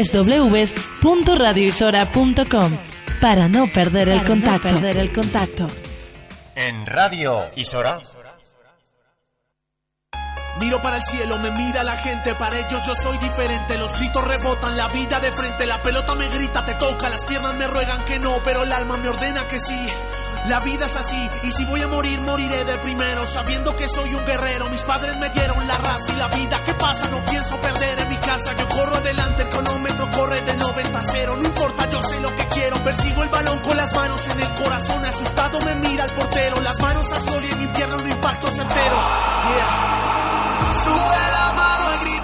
www.radioisora.com para no perder el contacto. perder el contacto. En Radio Isora. Miro para el cielo, me mira la gente, para ellos yo soy diferente. Los gritos rebotan, la vida de frente, la pelota me grita, te toca, las piernas me ruegan que no, pero el alma me ordena que sí. La vida es así, y si voy a morir, moriré de primero, sabiendo que soy un guerrero. Mis padres me dieron la raza y la vida. ¿Qué pasa? No pienso perder en mi casa. Yo corro adelante, el cronómetro corre de 90 a 0. No importa, yo sé lo que quiero. Persigo el balón con las manos en el corazón. Asustado me mira el portero. Las manos a sol y en mi pierna un impacto certero. Yeah. Sube la mano y grita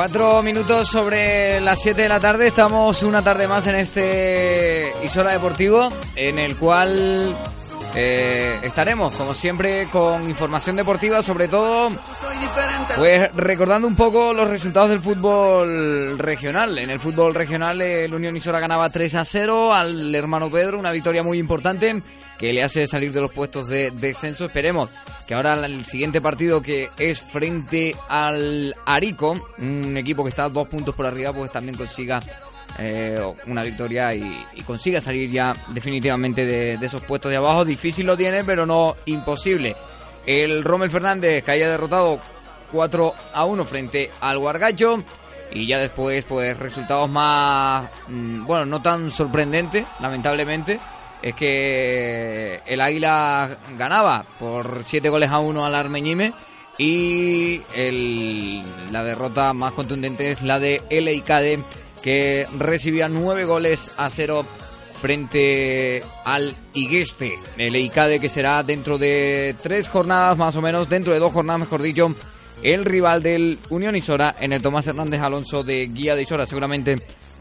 Cuatro minutos sobre las 7 de la tarde. Estamos una tarde más en este Isora Deportivo, en el cual eh, estaremos, como siempre, con información deportiva, sobre todo, pues recordando un poco los resultados del fútbol regional. En el fútbol regional, el Unión Isora ganaba 3 a 0 al hermano Pedro, una victoria muy importante que le hace salir de los puestos de descenso. Esperemos que ahora el siguiente partido que es frente al Arico, un equipo que está dos puntos por arriba, pues también consiga eh, una victoria y, consiga salir ya definitivamente de, de esos puestos de abajo. Difícil lo tiene, pero no imposible. El Rommel Fernández que haya derrotado 4 a 1 frente al Guargacho. Y ya después, pues resultados más, mm, bueno, no tan sorprendentes, lamentablemente. Es que el Águila ganaba por 7 goles a 1 al Armeñime. Y la derrota más contundente es la de Icade, que recibía 9 goles a 0 frente al Igueste. El que será dentro de tres jornadas más o menos, dentro de dos jornadas mejor dicho, el rival del Unión Isora en el Tomás Hernández Alonso de Guía de Isora, seguramente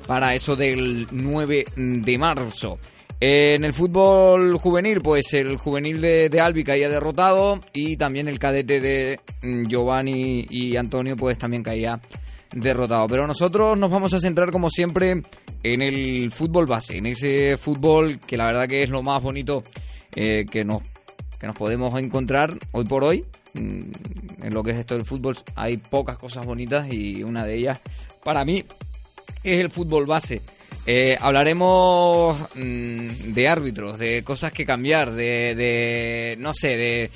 para eso del 9 de marzo. En el fútbol juvenil, pues el juvenil de, de Albi caía derrotado y también el cadete de mm, Giovanni y Antonio pues también caía derrotado. Pero nosotros nos vamos a centrar como siempre en el fútbol base, en ese fútbol que la verdad que es lo más bonito eh, que, nos, que nos podemos encontrar hoy por hoy. Mm, En lo que es esto del fútbol hay pocas cosas bonitas y una de ellas para mí es el fútbol base. Eh, hablaremos mm, de árbitros, de cosas que cambiar, de, de no sé, de,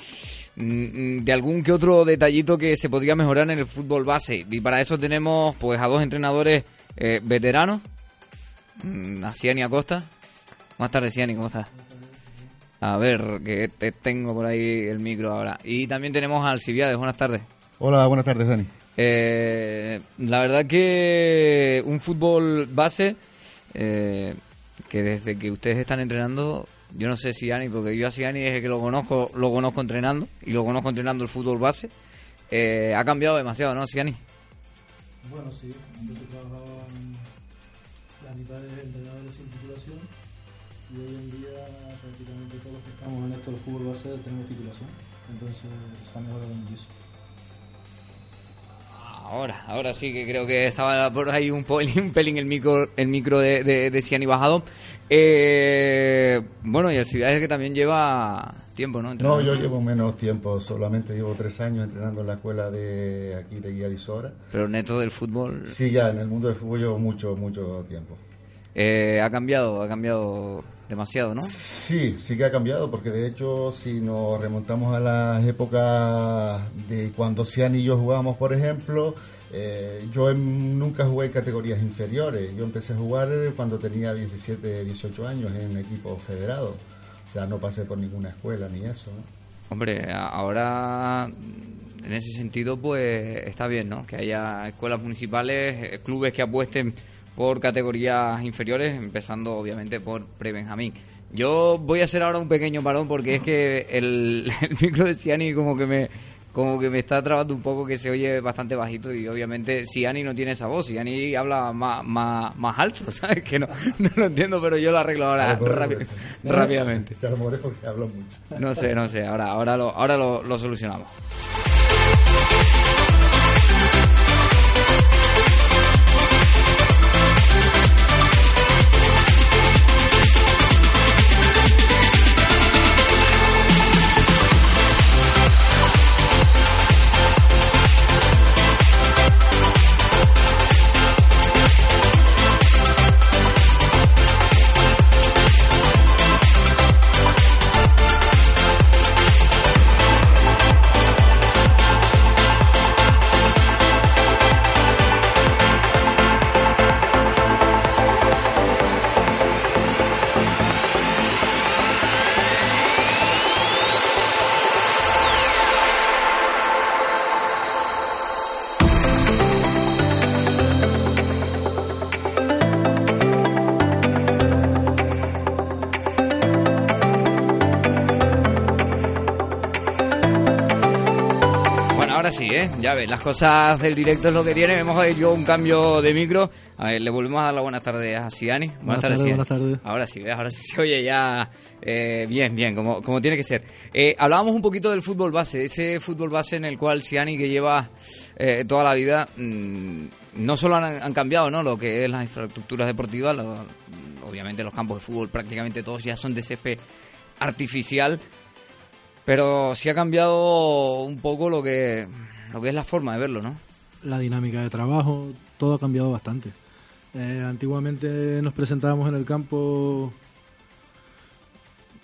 mm, de algún que otro detallito que se podría mejorar en el fútbol base. Y para eso tenemos pues a dos entrenadores eh, veteranos, mm, a Ciani Acosta. Más tarde, Ciani, ¿cómo estás? A ver, que te tengo por ahí el micro ahora. Y también tenemos a Alcibiades, buenas tardes. Hola, buenas tardes, Dani. Eh, la verdad que un fútbol base eh, que desde que ustedes están entrenando, yo no sé si Ani, porque yo a Siani desde que lo conozco, lo conozco entrenando y lo conozco entrenando el fútbol base, eh, ha cambiado demasiado, ¿no, Siani? Bueno, sí, antes se trabajaban la mitad de entrenadores sin titulación y hoy en día prácticamente todos los que estamos en esto del fútbol base tenemos titulación, entonces se ha mejorado muchísimo. Ahora, ahora sí que creo que estaba por ahí un, pelín, un pelín el micro, el micro de, de, de Ciani bajado. Eh, bueno, y el Ciudad que también lleva tiempo, ¿no? No, yo llevo menos tiempo, solamente llevo tres años entrenando en la escuela de aquí de Guía de Isora. Pero neto del fútbol. Sí, ya, en el mundo del fútbol llevo mucho, mucho tiempo. Eh, ha cambiado, ha cambiado demasiado, ¿no? Sí, sí que ha cambiado, porque de hecho, si nos remontamos a las épocas de cuando Cian y yo jugábamos, por ejemplo, eh, yo nunca jugué en categorías inferiores. Yo empecé a jugar cuando tenía 17, 18 años en equipo federado. O sea, no pasé por ninguna escuela ni eso. Hombre, ahora en ese sentido, pues está bien, ¿no? Que haya escuelas municipales, eh, clubes que apuesten por categorías inferiores, empezando obviamente por pre-Benjamín. Yo voy a hacer ahora un pequeño parón porque es que el, micro de Ciani como que me como que me está trabando un poco que se oye bastante bajito y obviamente Ciani no tiene esa voz, Ciani habla más, más, más alto, ¿sabes? Que no, no lo entiendo, pero yo lo arreglo ahora rápidamente. porque hablo mucho. No sé, no sé, ahora, ahora, lo, ahora lo solucionamos. Ya ves, las cosas del directo es lo que tiene. Hemos hecho un cambio de micro. A ver, le volvemos a dar las buenas tardes a Siani. Buenas, tardes, buenas tardes. Ahora sí, ahora sí se oye ya eh, bien, bien, como, como tiene que ser. Eh, hablábamos un poquito del fútbol base, ese fútbol base en el cual Siani, que lleva eh, toda la vida, mm, no solo han, cambiado ¿no? lo que es las infraestructuras deportivas, obviamente los campos de fútbol prácticamente todos ya son de césped artificial, pero sí ha cambiado un poco lo que lo que es la forma de verlo, ¿no? La dinámica de trabajo, todo ha cambiado bastante. Eh, antiguamente nos presentábamos en el campo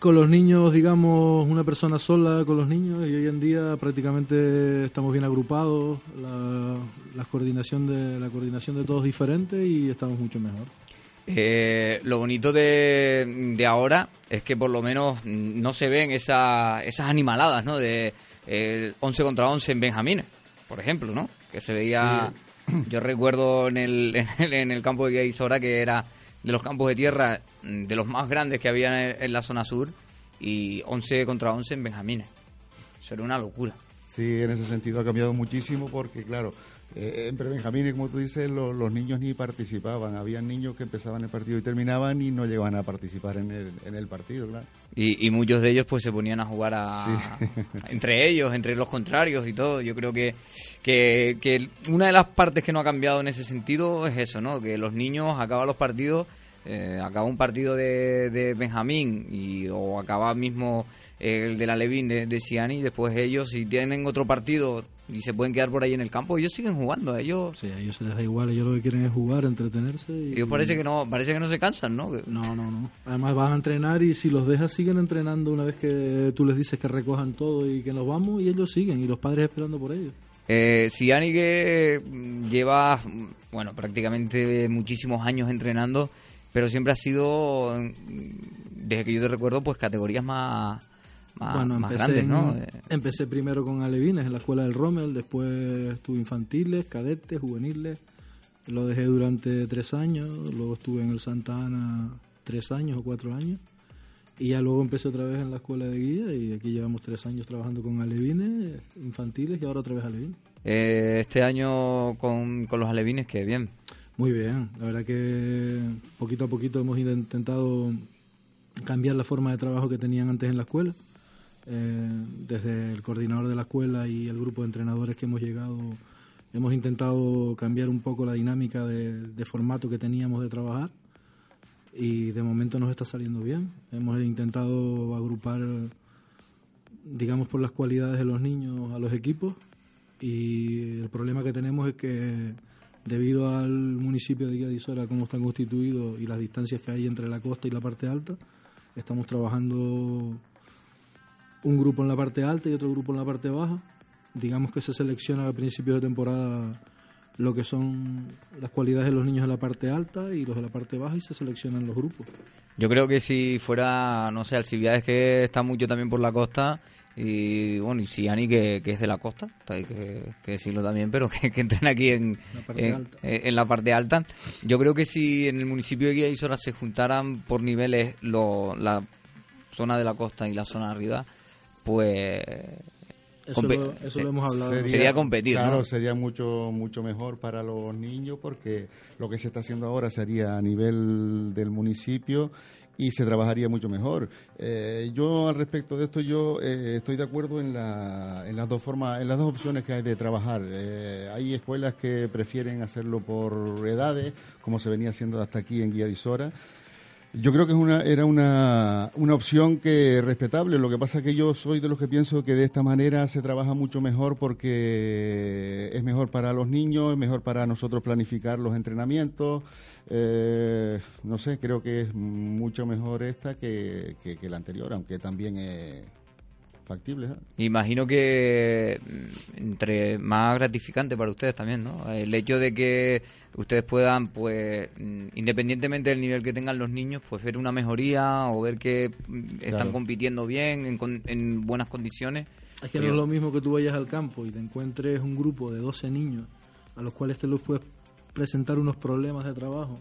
con los niños, digamos, una persona sola con los niños y hoy en día prácticamente estamos bien agrupados, la, coordinación, de, la coordinación de todos diferente y estamos mucho mejor. Eh, lo bonito de, de, ahora es que por lo menos no se ven esa, esas animaladas, ¿no? De 11 contra 11 en Benjamín por ejemplo, ¿no? Que se veía, yo recuerdo en el, en el, campo de Guaisora que era de los campos de tierra mm, de los más grandes que había en, la zona sur y 11 contra 11 en Benjamines. Eso era una locura. Sí, en ese sentido ha cambiado muchísimo porque, claro, eh, en Benjamín, como tú dices, los niños ni participaban. Había niños que empezaban el partido y terminaban y no llegaban a participar en el, en el partido, claro. Y, muchos de ellos pues se ponían a jugar a, entre ellos, entre los contrarios y todo. Yo creo que, que, una de las partes que no ha cambiado en ese sentido es eso, ¿no? Que los niños acaban los partidos, eh, acaba un partido de, de Benjamín y, o acaba mismo el de la Levin de, de Ciani y después ellos si tienen otro partido y se pueden quedar por ahí en el campo, ellos siguen jugando, ellos... Sí, a ellos se les da igual, ellos lo que quieren es jugar, entretenerse. Y, ellos parece que no parece que no se cansan, ¿no? No, no, no. Además van a entrenar y si los dejas siguen entrenando una vez que tú les dices que recojan todo y que nos vamos y ellos siguen y los padres esperando por ellos. Eh, Siani que lleva, bueno, prácticamente muchísimos años entrenando, pero siempre ha sido, desde que yo te recuerdo, pues categorías más bueno, empecé, ¿no? Empecé primero con alevines en la escuela del Rommel, después estuve infantiles, cadetes, juveniles. Lo dejé durante tres años, luego estuve en el Santa Ana tres años o cuatro años. Y ya luego empecé otra vez en la escuela de guía y aquí llevamos tres años trabajando con alevines infantiles y ahora otra vez alevines. Eh, este año con, con los alevines, qué bien. Muy bien, la verdad que poquito a poquito hemos intentado cambiar la forma de trabajo que tenían antes en la escuela eh, desde el coordinador de la escuela y el grupo de entrenadores que hemos llegado, Hemos intentado cambiar un poco la dinámica de, de formato que teníamos de trabajar y de momento nos está saliendo bien. Hemos intentado agrupar, digamos, por las cualidades de los niños a los equipos y el problema que tenemos es que debido al municipio de Guadisora, cómo está constituido y las distancias que hay entre la costa y la parte alta, estamos trabajando un grupo en la parte alta y otro grupo en la parte baja. Digamos que se selecciona a principios de temporada lo que son las cualidades de los niños de la parte alta y los de la parte baja y se seleccionan los grupos. Yo creo que si fuera, no sé, Alcibiades que está mucho también por la costa y bueno, y si Ani que, que es de la costa, hay que, que decirlo también, pero que, que entrena aquí en La parte en, alta. eh, en la parte alta. Yo creo que si en el municipio de Guía y Sora se juntaran por niveles lo, la zona de la costa y la zona de arriba, pues Eso, lo, eso se- lo hemos hablado. Sería competir, Claro, ¿no? sería mucho mucho mejor para los niños porque lo que se está haciendo ahora sería a nivel del municipio y se trabajaría mucho mejor. Eh, yo al respecto de esto yo eh, estoy de acuerdo en, la, en las dos formas, en las dos opciones que hay de trabajar. Eh, hay escuelas que prefieren hacerlo por edades, como se venía haciendo hasta aquí en Guía de Isora. Yo creo que es una, era una, una opción que respetable. Lo que pasa es que yo soy de los que pienso que de esta manera se trabaja mucho mejor porque es mejor para los niños, es mejor para nosotros planificar los entrenamientos. Eh, no sé, creo que es mucho mejor esta que, que- que la anterior, aunque también es factible. ¿eh? Imagino que mm, entre más gratificante para ustedes también, ¿no? El hecho de que ustedes puedan, pues, mm, independientemente del nivel que tengan los niños, pues ver una mejoría o ver que mm, están Claro. compitiendo bien, en, con- en buenas condiciones. Es que no es lo mismo que tú vayas al campo y te encuentres un grupo de 12 niños a los cuales te los puedes presentar unos problemas de trabajo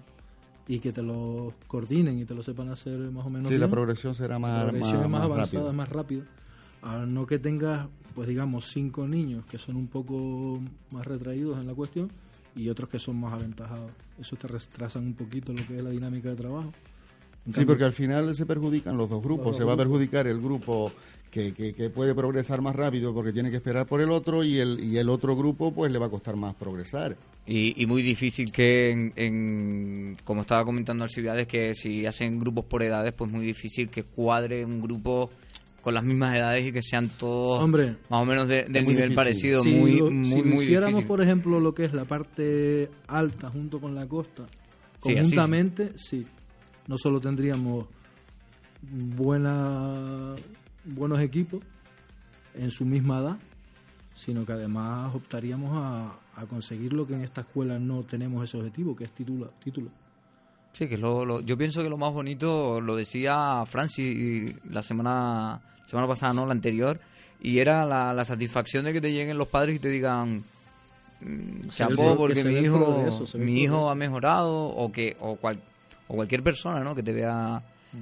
y que te los coordinen y te lo sepan hacer más o menos Sí, la progresión será La más, progresión más, es más, más avanzada, rápida. es más rápida. A no que tengas, pues digamos, cinco niños que son un poco más retraídos en la cuestión y otros que son más aventajados. Eso te retrasan un poquito lo que es la dinámica de trabajo. En Sí, cambio- porque al final se perjudican los dos grupos. Los dos se va a perjudicar el grupo que, que, que puede progresar más rápido porque tiene que esperar por el otro y el, y el otro grupo pues le va a costar más progresar. Y, y muy difícil que, en, en- como estaba comentando Alcibiades, que si hacen grupos por edades, pues muy difícil que cuadre un grupo con las mismas edades y que sean todos Hombre, más o menos de- del nivel difícil. parecido. si muy, lo, muy, si muy hiciéramos, difícil. por ejemplo, lo que es la parte alta junto con la costa, Sí, conjuntamente, sí. No solo tendríamos buena, buenos equipos en su misma edad, sino que además optaríamos a, a conseguir lo que en esta escuela no tenemos ese objetivo, que es título. título. Sí, que lo, lo- yo pienso que lo más bonito lo decía Francis la semana semana pasada, no, la anterior, y era la, la satisfacción de que te lleguen los padres y te digan mm, chapó el- porque mi hijo progreso, mi hijo progreso. ha mejorado o que o, cual, o cualquier persona, ¿no? Que te vea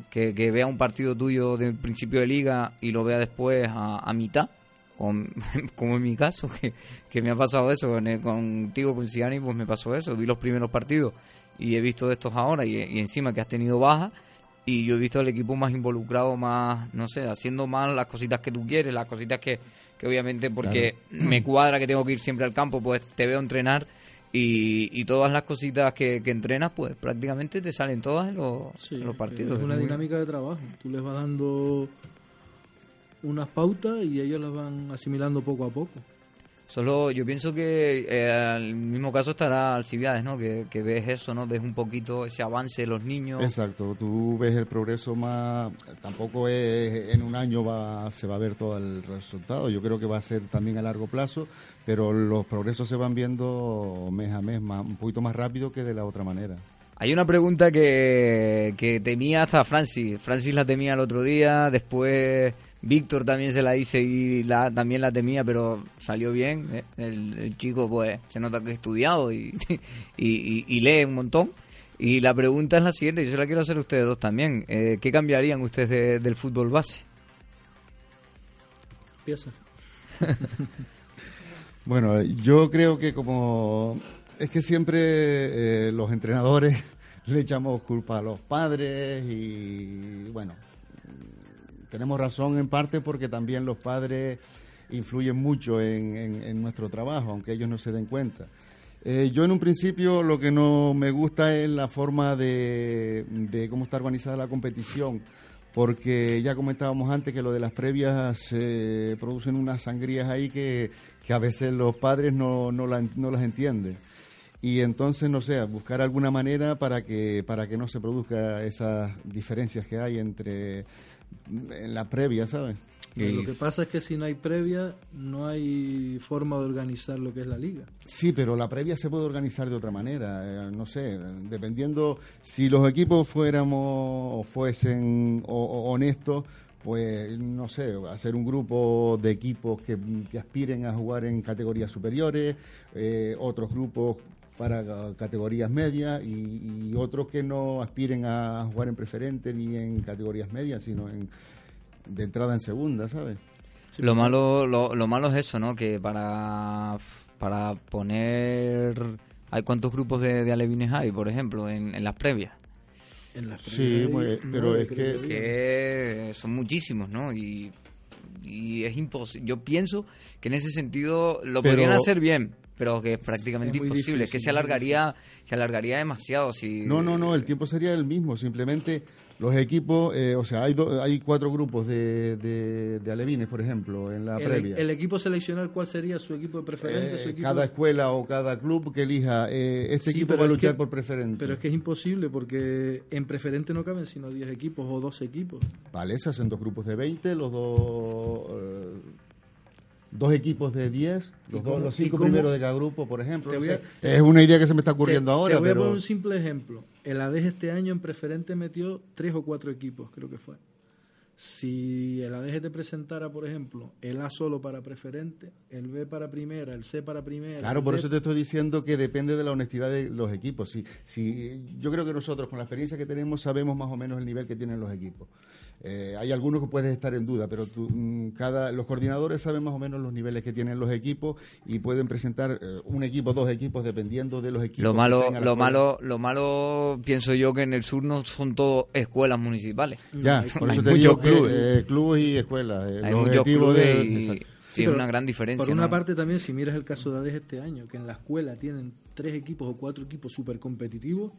que, que vea un partido tuyo del principio de liga y lo vea después a, a mitad. Como, como en mi caso, que, que me ha pasado eso, con contigo, con Ciani, pues me pasó eso. Vi los primeros partidos y he visto de estos ahora y, y encima que has tenido baja y yo he visto al equipo más involucrado, más, no sé, haciendo más las cositas que tú quieres, las cositas que, que obviamente porque me cuadra que tengo que ir siempre al campo, pues te veo entrenar y, y todas las cositas que, que entrenas, pues prácticamente te salen todas en los, Sí, en los partidos. Es una dinámica de trabajo. Tú les vas dando unas pautas y ellos las van asimilando poco a poco. Solo yo pienso que eh, el mismo caso estará Alcibiades, ¿no? Que, que ves eso, ¿no? Ves un poquito ese avance de los niños. Exacto, tú ves el progreso más, tampoco es en un año va, se va a ver todo el resultado, yo creo que va a ser también a largo plazo, pero los progresos se van viendo mes a mes, más, un poquito más rápido que de la otra manera. Hay una pregunta que, que temía hasta Francis. Francis la temía el otro día, después Víctor también se la hice y la, también la temía, pero salió bien. ¿eh? El, el chico, pues, se nota que ha estudiado y, y, y- y lee un montón. Y la pregunta es la siguiente, yo se la quiero hacer a ustedes dos también. Eh, ¿Qué cambiarían ustedes de- del fútbol base? Empieza. Bueno, yo creo que como es que siempre eh, los entrenadores le echamos culpa a los padres y bueno, tenemos razón en parte porque también los padres influyen mucho en, en- nuestro trabajo, aunque ellos no se den cuenta. Eh, yo en un principio lo que no me gusta es la forma de, de cómo está organizada la competición, porque ya comentábamos antes que lo de las previas se producen unas sangrías ahí que, que a veces los padres no, no, la- no las entienden. Y entonces, no sé, buscar alguna manera para que, para que no se produzca esas diferencias que hay entre en la previa, ¿sabes? Lo que pasa es que si no hay previa, no hay forma de organizar lo que es la liga. Sí, pero la previa se puede organizar de otra manera, eh, no sé, dependiendo si los equipos fuéramos o fuesen o- o honestos, pues no sé, hacer un grupo de equipos que, que aspiren a jugar en categorías superiores, eh, otros grupos para ca- categorías medias y, y otros que no aspiren a jugar en preferente ni en categorías medias, sino en de entrada en segunda, ¿sabes? Lo malo, lo, lo malo es eso, ¿no? Que para, para poner... ¿Hay cuántos grupos de, de alevines hay, por ejemplo, en, en las previas? En las Sí, previas hay pues, pero es que- que son muchísimos, ¿no? Y, y es imposible. Yo pienso que en ese sentido lo Pero- podrían hacer bien, pero que es prácticamente Es imposible. es que difícil, se alargaría, se alargaría demasiado si. No, no, no, el tiempo sería el mismo. Simplemente los equipos, eh, o sea, hay, do- hay cuatro grupos de, de, de alevines, por ejemplo, en la El, previa. el equipo seleccionar, ¿cuál sería su equipo de preferente? Eh, su equipo cada escuela o cada club que elija, eh, este Sí, equipo va a luchar que- por preferente. Pero es que es imposible porque en preferente no caben sino 10 equipos o 12 equipos. Vale, se hacen dos grupos de 20, los dos... Dos equipos de 10, los, dos, los cinco primeros de cada grupo, por ejemplo. Es una idea que se me está ocurriendo Te- ahora, Te voy a pero... poner un simple ejemplo. El ADES este año en preferente metió tres o cuatro equipos, creo que fue. Si el ADES te presentara, por ejemplo, el A solo para preferente, el B para primera, el C para primera. Claro, por D- eso te estoy diciendo que depende de la honestidad de los equipos. Si, si, yo creo que nosotros, con la experiencia que tenemos, sabemos más o menos el nivel que tienen los equipos. Eh, hay algunos que puedes estar en duda, pero tú, mm, cada, los coordinadores saben más o menos los niveles que tienen los equipos y pueden presentar eh, un equipo, dos equipos, dependiendo de los equipos. Lo que malo, la lo malo, lo malo pienso yo que en el sur no son todo escuelas municipales. Ya, Hay- por hay eso te muchos digo que clubes. eh, clubes y escuelas. eh, Hay muchos objetivos clubes de- y, sí, es pero una gran diferencia. Por una ¿no? parte también, si miras el caso de ADES este año, que en la escuela tienen tres equipos o cuatro equipos súper competitivos,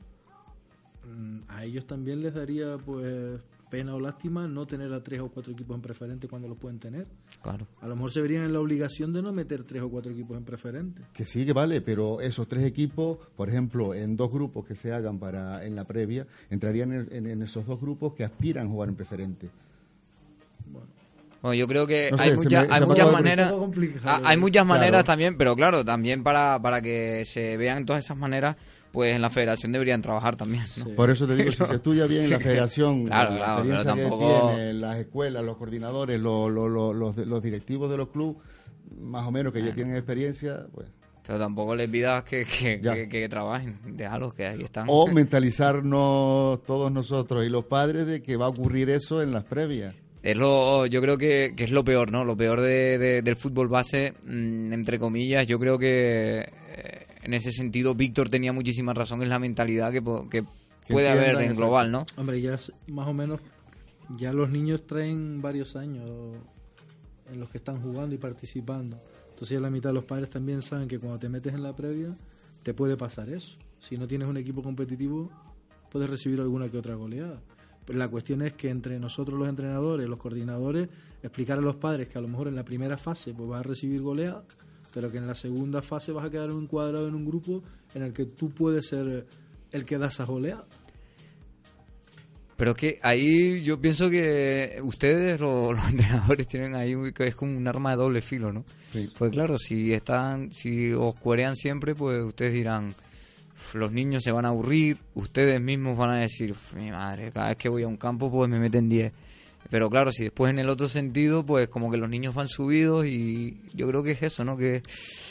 mm, a ellos también les daría pues pena o lástima no tener a tres o cuatro equipos en preferente cuando los pueden tener. Claro. A lo mejor se verían en la obligación de no meter tres o cuatro equipos en preferente. Que sí, que vale, pero esos tres equipos, por ejemplo, en dos grupos que se hagan para en la previa, entrarían en, en- en esos dos grupos que aspiran a jugar en preferente. Bueno, yo creo que No sé, hay, se mucha- me- hay me muchas maneras. Hay muchas Claro. maneras también, pero claro, también para, para que se vean todas esas maneras, pues en la federación deberían trabajar también. ¿no? Sí. Por eso te digo, si se estudia bien en la federación, Claro, la claro, pero experiencia tampoco- que las escuelas, los coordinadores, los, los, los, los- los directivos de los clubes, más o menos que ya tienen experiencia, pues... Pero tampoco les pidas que, que, que- que trabajen, déjalos que ahí están. O mentalizarnos todos nosotros y los padres de que va a ocurrir eso en las previas. Es lo, yo creo que, que es lo peor, ¿no? Lo peor de, de- del fútbol base, mm, entre comillas, yo creo que eh, en ese sentido Víctor tenía muchísima razón en la mentalidad que, po- que puede haber en global, ¿no? Hombre, ya es- más o menos, ya los niños traen varios años en los que están jugando y participando. Entonces ya la mitad de los padres también saben que cuando te metes en la previa te puede pasar eso. Si no tienes un equipo competitivo, puedes recibir alguna que otra goleada. Pero la cuestión es que entre nosotros los entrenadores, los coordinadores, explicar a los padres que a lo mejor en la primera fase pues vas a recibir goleada, pero que en la segunda fase vas a quedar encuadrado en un grupo en el que tú puedes ser el que da esa goleada. Pero es que ahí yo pienso que ustedes, lo- los, entrenadores, tienen ahí un- que es como un arma de doble filo, ¿no? Sí. Pues claro, si están, si os cuerean siempre, pues ustedes dirán, "Uf, los niños se van a aburrir, ustedes mismos van a decir, "Uf, mi madre, cada vez que voy a un campo, pues me meten 10. Pero claro, si después en el otro sentido, pues como que los niños van subidos y yo creo que es eso, ¿no? Que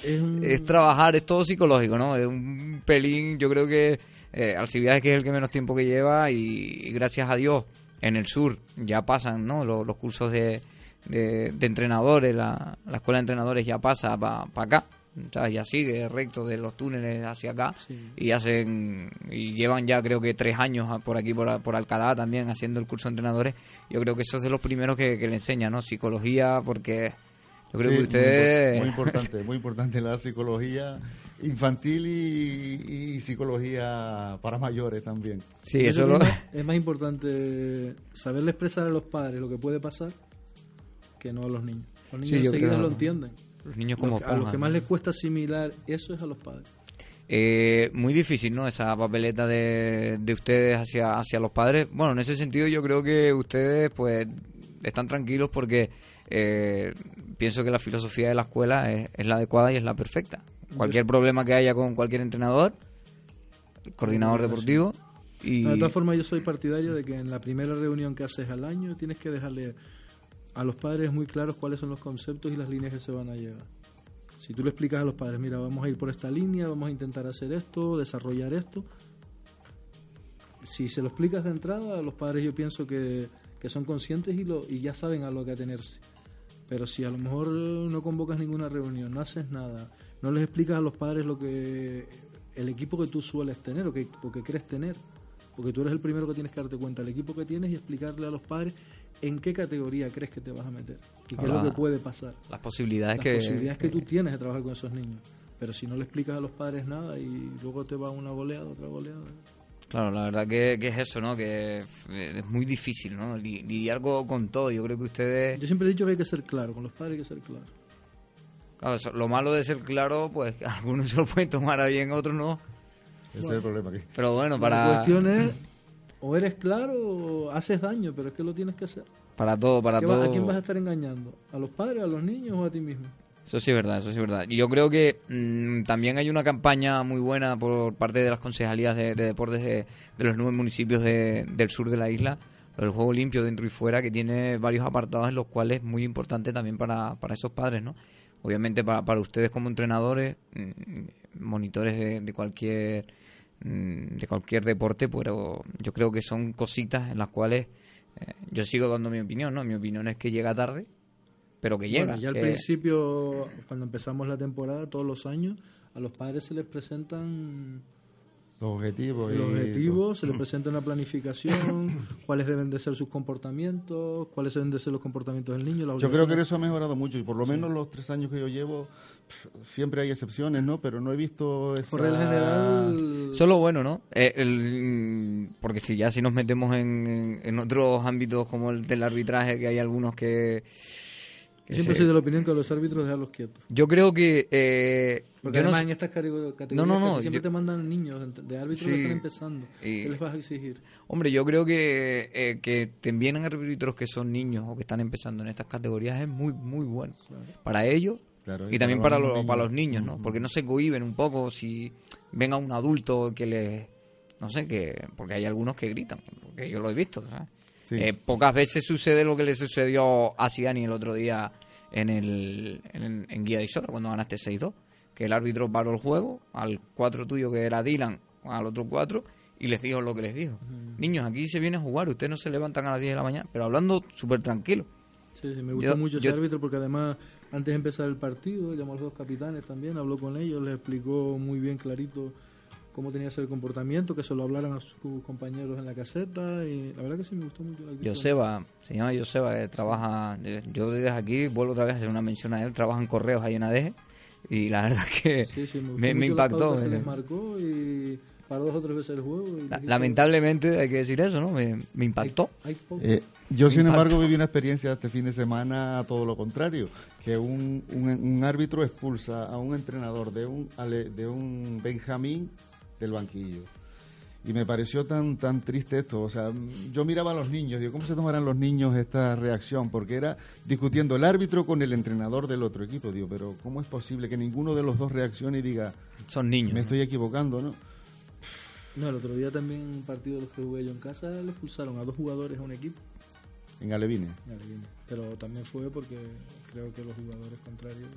Es un- es trabajar, es todo psicológico, ¿no? Es un pelín, yo creo que eh, Alcibiades que es el que menos tiempo que lleva y, y gracias a Dios en el sur ya pasan, ¿no? Los, los cursos de, de, de entrenadores, la, la escuela de entrenadores ya pasa para acá. Sea, ya sigue recto de los túneles hacia acá Sí. y hacen y llevan ya creo que tres años por aquí por, por Alcalá también haciendo el curso de entrenadores yo creo que eso es de los primeros que, que le enseña no psicología porque yo creo Sí, que muy impor- Muy, importante, muy importante la psicología infantil y, y psicología para mayores también. Sí, eso creo lo... es, más, es más importante saberle expresar a los padres lo que puede pasar que no a los niños. Los niños Sí, enseguida creo- lo entienden. Los niños Lo como que- a los que más les cuesta asimilar eso es a los padres. Eh, muy difícil, ¿no? Esa papeleta de, de ustedes hacia, hacia los padres. Bueno, en ese sentido yo creo que ustedes pues están tranquilos porque eh, pienso que la filosofía de la escuela es, es la adecuada y es la perfecta. Cualquier problema que haya con cualquier entrenador, coordinador deportivo y... De todas formas, yo soy partidario de que en la primera reunión que haces al año tienes que dejarle a los padres muy claros cuáles son los conceptos y las líneas que se van a llevar. Si tú le explicas a los padres, mira, vamos a ir por esta línea, vamos a intentar hacer esto, desarrollar esto. Si se lo explicas de entrada, los padres yo pienso que, que son conscientes y, lo, y ya saben a lo que atenerse. Pero si a lo mejor no convocas ninguna reunión, no haces nada, no les explicas a los padres lo que el equipo que tú sueles tener o que, o que crees tener, porque tú eres el primero que tienes que darte cuenta del equipo que tienes y explicarle a los padres en qué categoría crees que te vas a meter y qué es lo que puede pasar. Las posibilidades Las que... posibilidades que tú tienes de trabajar con esos niños. Pero si no le explicas a los padres nada y luego te va una goleada, otra goleada. Claro, la verdad que, que es eso, ¿no? Que es muy difícil, ¿no? Li- Lidiar con, todo. Yo creo que ustedes... Yo siempre he dicho que hay que ser claro, con los padres hay que ser claro. Claro, eso- lo malo de ser claro, pues algunos se lo pueden tomar a bien, otros no. Ese es el problema aquí. Pero bueno, La para, cuestión es, o eres claro o haces daño, pero es que lo tienes que hacer. para todo, para ¿Qué va- todo. ¿A quién vas a estar engañando? ¿A los padres, a los niños o a ti mismo? Eso sí es verdad, eso sí es verdad. Y yo creo que mm, también hay una campaña muy buena por parte de las concejalías de, de deportes de, de los nueve municipios de- del sur de la isla, del juego limpio dentro y fuera, que tiene varios apartados en los cuales es muy importante también para, para esos padres, ¿no? Obviamente para, para ustedes como entrenadores, mm, monitores de, de cualquier de cualquier deporte, pero yo creo que son cositas en las cuales eh, yo sigo dando mi opinión, ¿no? Mi opinión es que llega tarde, pero que llega. Bueno, ya al que- principio, cuando empezamos la temporada, todos los años, a los padres se les presentan Los objetivos. los objetivos, se les presenta una planificación, cuáles deben de ser sus comportamientos, cuáles deben de ser los comportamientos del niño. Yo creo que eso ha mejorado mucho y por lo menos los tres años que yo llevo, siempre hay excepciones, ¿no? Pero no he visto esa... Por regla general, Eso es lo bueno, ¿no? Eh, el- porque si ya si nos metemos en, en- otros ámbitos como el del arbitraje, que hay algunos que... siempre se- soy de la opinión que los árbitros dejarlos quietos. Yo creo que... eh, Porque yo además en estas cate- categorías No, no, no, siempre yo- te mandan niños de- árbitros Sí, que están empezando. y- ¿Qué les vas a exigir? Hombre, yo creo que, eh, que te vienen árbitros que son niños o que están empezando en estas categorías es muy, muy bueno. Para ellos Claro, y, y también para los niños. para los niños, ¿no? Porque no se cohiben un poco si venga un adulto que les... No sé, que porque hay algunos que gritan, porque yo lo he visto, ¿sabes? Sí. Eh, pocas veces sucede lo que le sucedió a Siani el otro día en el en, en Guía de Isora, cuando ganaste 6-2. Que el árbitro paró el juego al 4 tuyo, que era Dylan, al otro 4, y les dijo lo que les dijo. Niños, aquí se viene a jugar, ustedes no se levantan a las 10 de la mañana, pero hablando súper tranquilo. Sí, sí, me gusta Yo- mucho ese yo- árbitro porque además, antes de empezar el partido, llamó a los dos capitanes también, habló con ellos, les explicó muy bien clarito cómo tenía que ser el comportamiento, que se lo hablaran a sus compañeros en la caseta y la verdad que sí me gustó mucho árbitro. Joseba, se llama Joseba, que trabaja, eh, yo desde aquí vuelvo otra vez a hacer una mención a él, trabaja en correos ahí en ADG, y la verdad que Sí, sí, me, me, me impactó. que eh. les marcó y paró dos o tres veces el juego. y lamentablemente hay que decir eso, ¿no? Me, me impactó. Hay. Eh, yo, sin embargo, viví una experiencia este fin de semana todo lo contrario, que un, un, un árbitro expulsa a un entrenador de un, de un Benjamín del banquillo. Y me pareció tan tan triste esto. O sea, yo miraba a los niños, digo, ¿cómo se tomarán los niños esta reacción? Porque era discutiendo el árbitro con el entrenador del otro equipo. Digo, pero ¿cómo es posible que ninguno de los dos reaccione y diga, Son niños. me ¿no? estoy equivocando, ¿no? No, el otro día también un partido de los que jugué yo en casa le expulsaron a dos jugadores a un equipo. En Alevine. Ya le vine. Pero también fue porque creo que los jugadores contrarios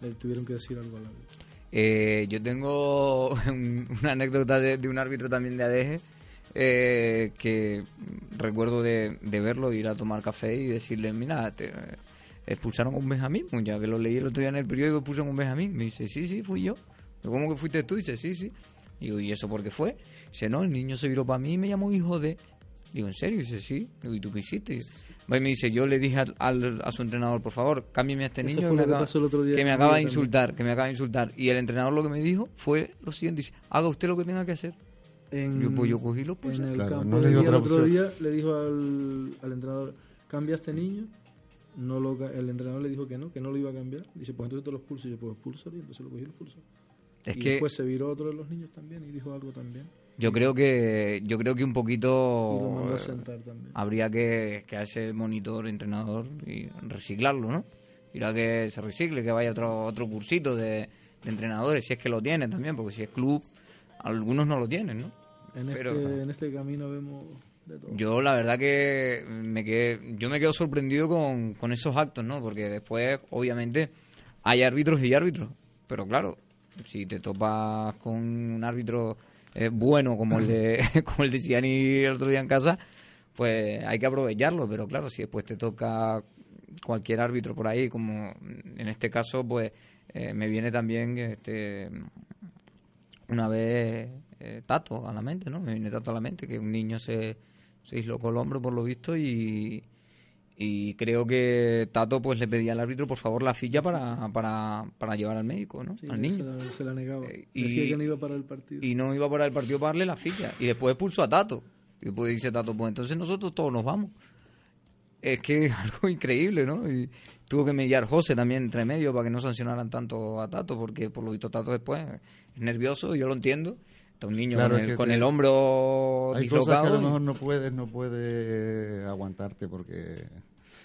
le tuvieron que decir algo al árbitro. Eh, yo tengo un- una anécdota de, de un árbitro también de ADG eh, que recuerdo de, de verlo, ir a tomar café y decirle, mira, te expulsaron a un Benjamín, pues ya que lo leí el otro día en el periódico, expulsaron a un Benjamín. Me dice, sí, sí, fui yo. Digo, ¿Cómo que fuiste tú? Dice, sí, sí. Digo, ¿y eso por qué fue? Dice, no, el niño se viró para mí y me llamó hijo de... Digo, ¿en serio? dice, sí. Digo, ¿y tú qué hiciste? Y me dice, yo le dije al, al- a su entrenador, por favor, cámbiame a este niño que me, lo que acaba, pasó el otro día que me acaba de también. insultar, que me acaba de insultar. Y el entrenador lo que me dijo fue lo siguiente, dice, haga usted lo que tenga que hacer. En, Yo, pues, yo cogí los en pulsos. el Claro, campo no le el otra otro día le dijo al, al entrenador, cambia a este niño. No lo, el entrenador le dijo que no, que no lo iba a cambiar. Dice, pues entonces te lo expulso. Y yo, pues expulsalo. Y entonces lo cogí y lo expulsó. Es y que después se viró otro de los niños también y dijo algo también. yo creo que yo creo que un poquito habría que, que a ese monitor, entrenador, y reciclarlo, ¿no? Ir a que se recicle, que vaya otro otro cursito de, de entrenadores, si es que lo tiene también, porque si es club, algunos no lo tienen, ¿no? En, pero- este, en este camino vemos de todo. Yo la verdad que me quedé, yo me quedo sorprendido con, con esos actos, ¿no? Porque después, obviamente, hay árbitros y árbitros. Pero claro, si te topas con un árbitro eh, bueno como el de como el de Ciani el otro día en casa, pues hay que aprovecharlo. Pero claro, si después te toca cualquier árbitro por ahí, como en este caso, pues eh, me viene también este una vez eh, Tato a la mente, ¿no? Me viene Tato a la mente que un niño se, se dislocó el hombro por lo visto y, y creo que Tato pues le pedía al árbitro por favor la filla para, para, para llevar al médico, ¿no? Sí, al Se niño. la, se la negaba. Eh, y- Decía que no iba para el partido. Y no iba para el partido para darle la filla. Y después expulsó a Tato. Y después dice Tato, pues entonces nosotros todos nos vamos. Es que es algo increíble, ¿no? Y tuvo que mediar José también entre medio para que no sancionaran tanto a Tato, porque por lo visto Tato después es nervioso, yo lo entiendo. Está un niño Claro, con, el, con te- el hombro Hay cosas que a dislocado. lo mejor no puedes, no puedes aguantarte porque...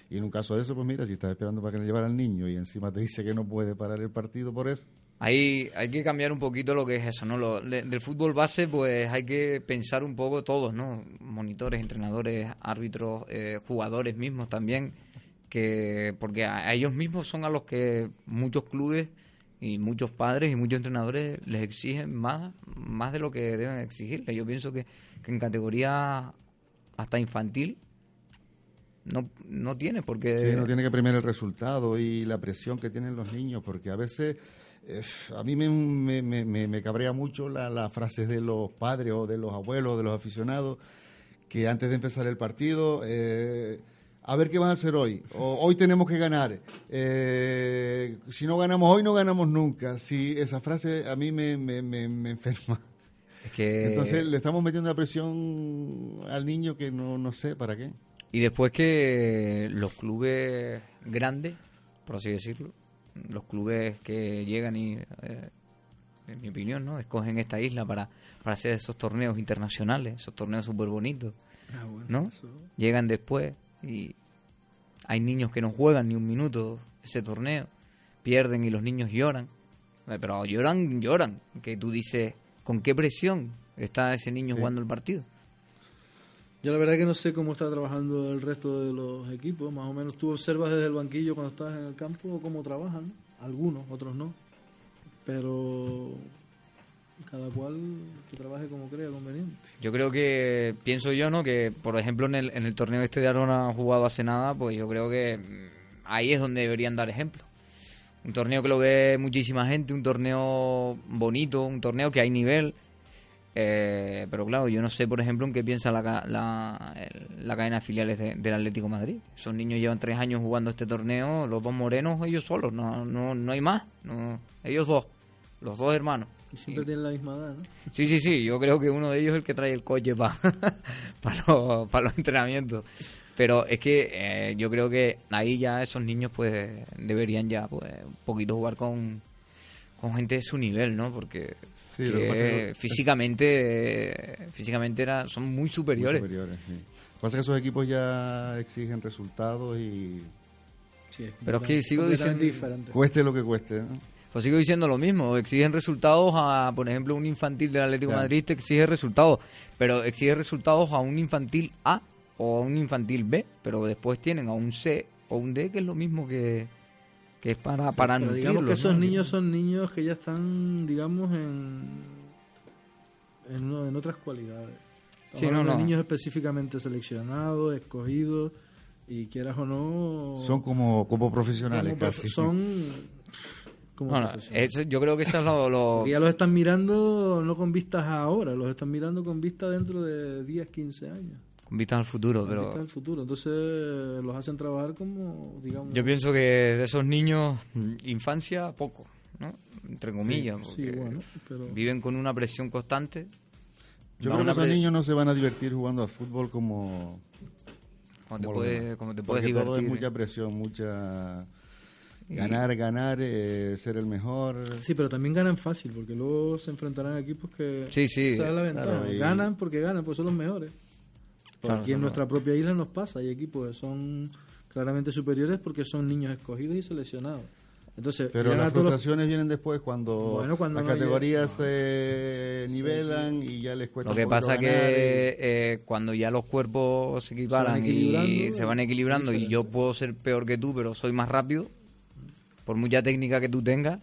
Y en un caso de eso, pues mira, si estás esperando para que le llevara al niño y encima te dice que no puede parar el partido por eso. Hay, hay que cambiar un poquito lo que es eso, ¿no? Lo, de- del fútbol base, pues hay que pensar un poco todos, ¿no? Monitores, entrenadores, árbitros, eh, jugadores mismos también, que porque a, ellos mismos son a los que muchos clubes y muchos padres y muchos entrenadores les exigen más, más de lo que deben exigirle. Yo pienso que en categoría hasta infantil no, no tiene porque Sí, no tiene que premiar el resultado y la presión que tienen los niños, porque a veces eh, a mí me, me, me- me- cabrea mucho la- las frases de los padres o de los abuelos, de los aficionados, que antes de empezar el partido, eh, a ver qué van a hacer hoy, o hoy tenemos que ganar, eh, si no ganamos hoy no ganamos nunca, sí, esa frase a mí me, me, me- me enferma. es que Entonces le estamos metiendo una presión al niño que no, no sé para qué. Y después que los clubes grandes, por así decirlo, los clubes que llegan y, eh, en mi opinión, ¿no? escogen esta isla para, para hacer esos torneos internacionales, esos torneos súper bonitos, Ah, bueno, ¿no? eso. Llegan después y hay niños que no juegan ni un minuto ese torneo, pierden y los niños lloran. Eh, Pero lloran, lloran, que tú dices, ¿con qué presión está ese niño Sí. jugando el partido? Yo la verdad que no sé cómo está trabajando el resto de los equipos. Más o menos tú observas desde el banquillo cuando estás en el campo cómo trabajan. Algunos, otros no. Pero cada cual que trabaje como crea conveniente. Yo creo que, pienso yo, ¿no? Que, por ejemplo, en el, en el torneo este de Arona jugado hace nada, pues yo creo que mm, ahí es donde deberían dar ejemplo. Un torneo que lo ve muchísima gente, un torneo bonito, un torneo que hay nivel. Eh, pero claro, yo no sé, por ejemplo, en qué piensa la, la, la cadena de filiales de- del Atlético de Madrid. Esos niños llevan tres años jugando este torneo, los dos morenos, ellos solos, no, no, no hay más. No, ellos dos, los dos hermanos. Y siempre tienen la misma edad, ¿no? Sí, sí, sí, yo creo que uno de ellos es el que trae el coche para los, pa los entrenamientos. Pero es que eh, yo creo que ahí ya esos niños pues deberían ya pues un poquito jugar con, con gente de su nivel, ¿no? Porque Sí, lo que pasa es que- físicamente físicamente era, son muy Muy superiores. sí. Lo que pasa es que esos equipos ya exigen resultados y Sí, es Pero es que sigo diciendo- diferente. cueste lo que cueste. ¿no? Pues sigo diciendo lo mismo, exigen resultados a, por ejemplo, un infantil del Atlético de. Madrid te exige resultados, pero exige resultados a un infantil A o a un infantil B, pero después tienen a un C o un D que es lo mismo que, que es para, para Pero digamos que nutrirlos, esos ¿no? niños son niños que ya están, digamos, en, en, uno- en otras cualidades. Sí, no, no. niños específicamente seleccionados, escogidos, y quieras o no... Son como, como profesionales como casi. Son como No, no, profesionales. eso- yo creo que eso es lo... lo- ya los están mirando no con vistas ahora, los están mirando con vistas dentro de 10, 15 años. Con vistas al futuro, pero está el futuro. Entonces los hacen trabajar como, digamos... yo pienso que de esos niños, mm, infancia, poco, ¿no? Entre comillas, sí, porque bueno, pero- viven con una presión constante. Yo creo que esos pre- niños no se van a divertir jugando a fútbol como... Como te, como los puede, como te puedes Porque todo divertir. es mucha presión, mucha... Ganar, ganar, eh, ser el mejor. Sí, pero también ganan fácil, porque luego se enfrentarán a equipos que... Sí, sí. La ventaja. Claro, y- Ganan porque ganan, pues son los mejores. Claro, Aquí en nuestra propia isla nos pasa, hay equipos que son claramente superiores porque son niños escogidos y seleccionados. Entonces, Pero las los- frustraciones vienen después cuando, Bueno, cuando las no categorías se nivelan y ya les cuesta Lo que pasa que eh, cuando ya los cuerpos se equiparan y se van equilibrando y yo puedo ser peor que tú, pero soy más rápido, por mucha técnica que tú tengas,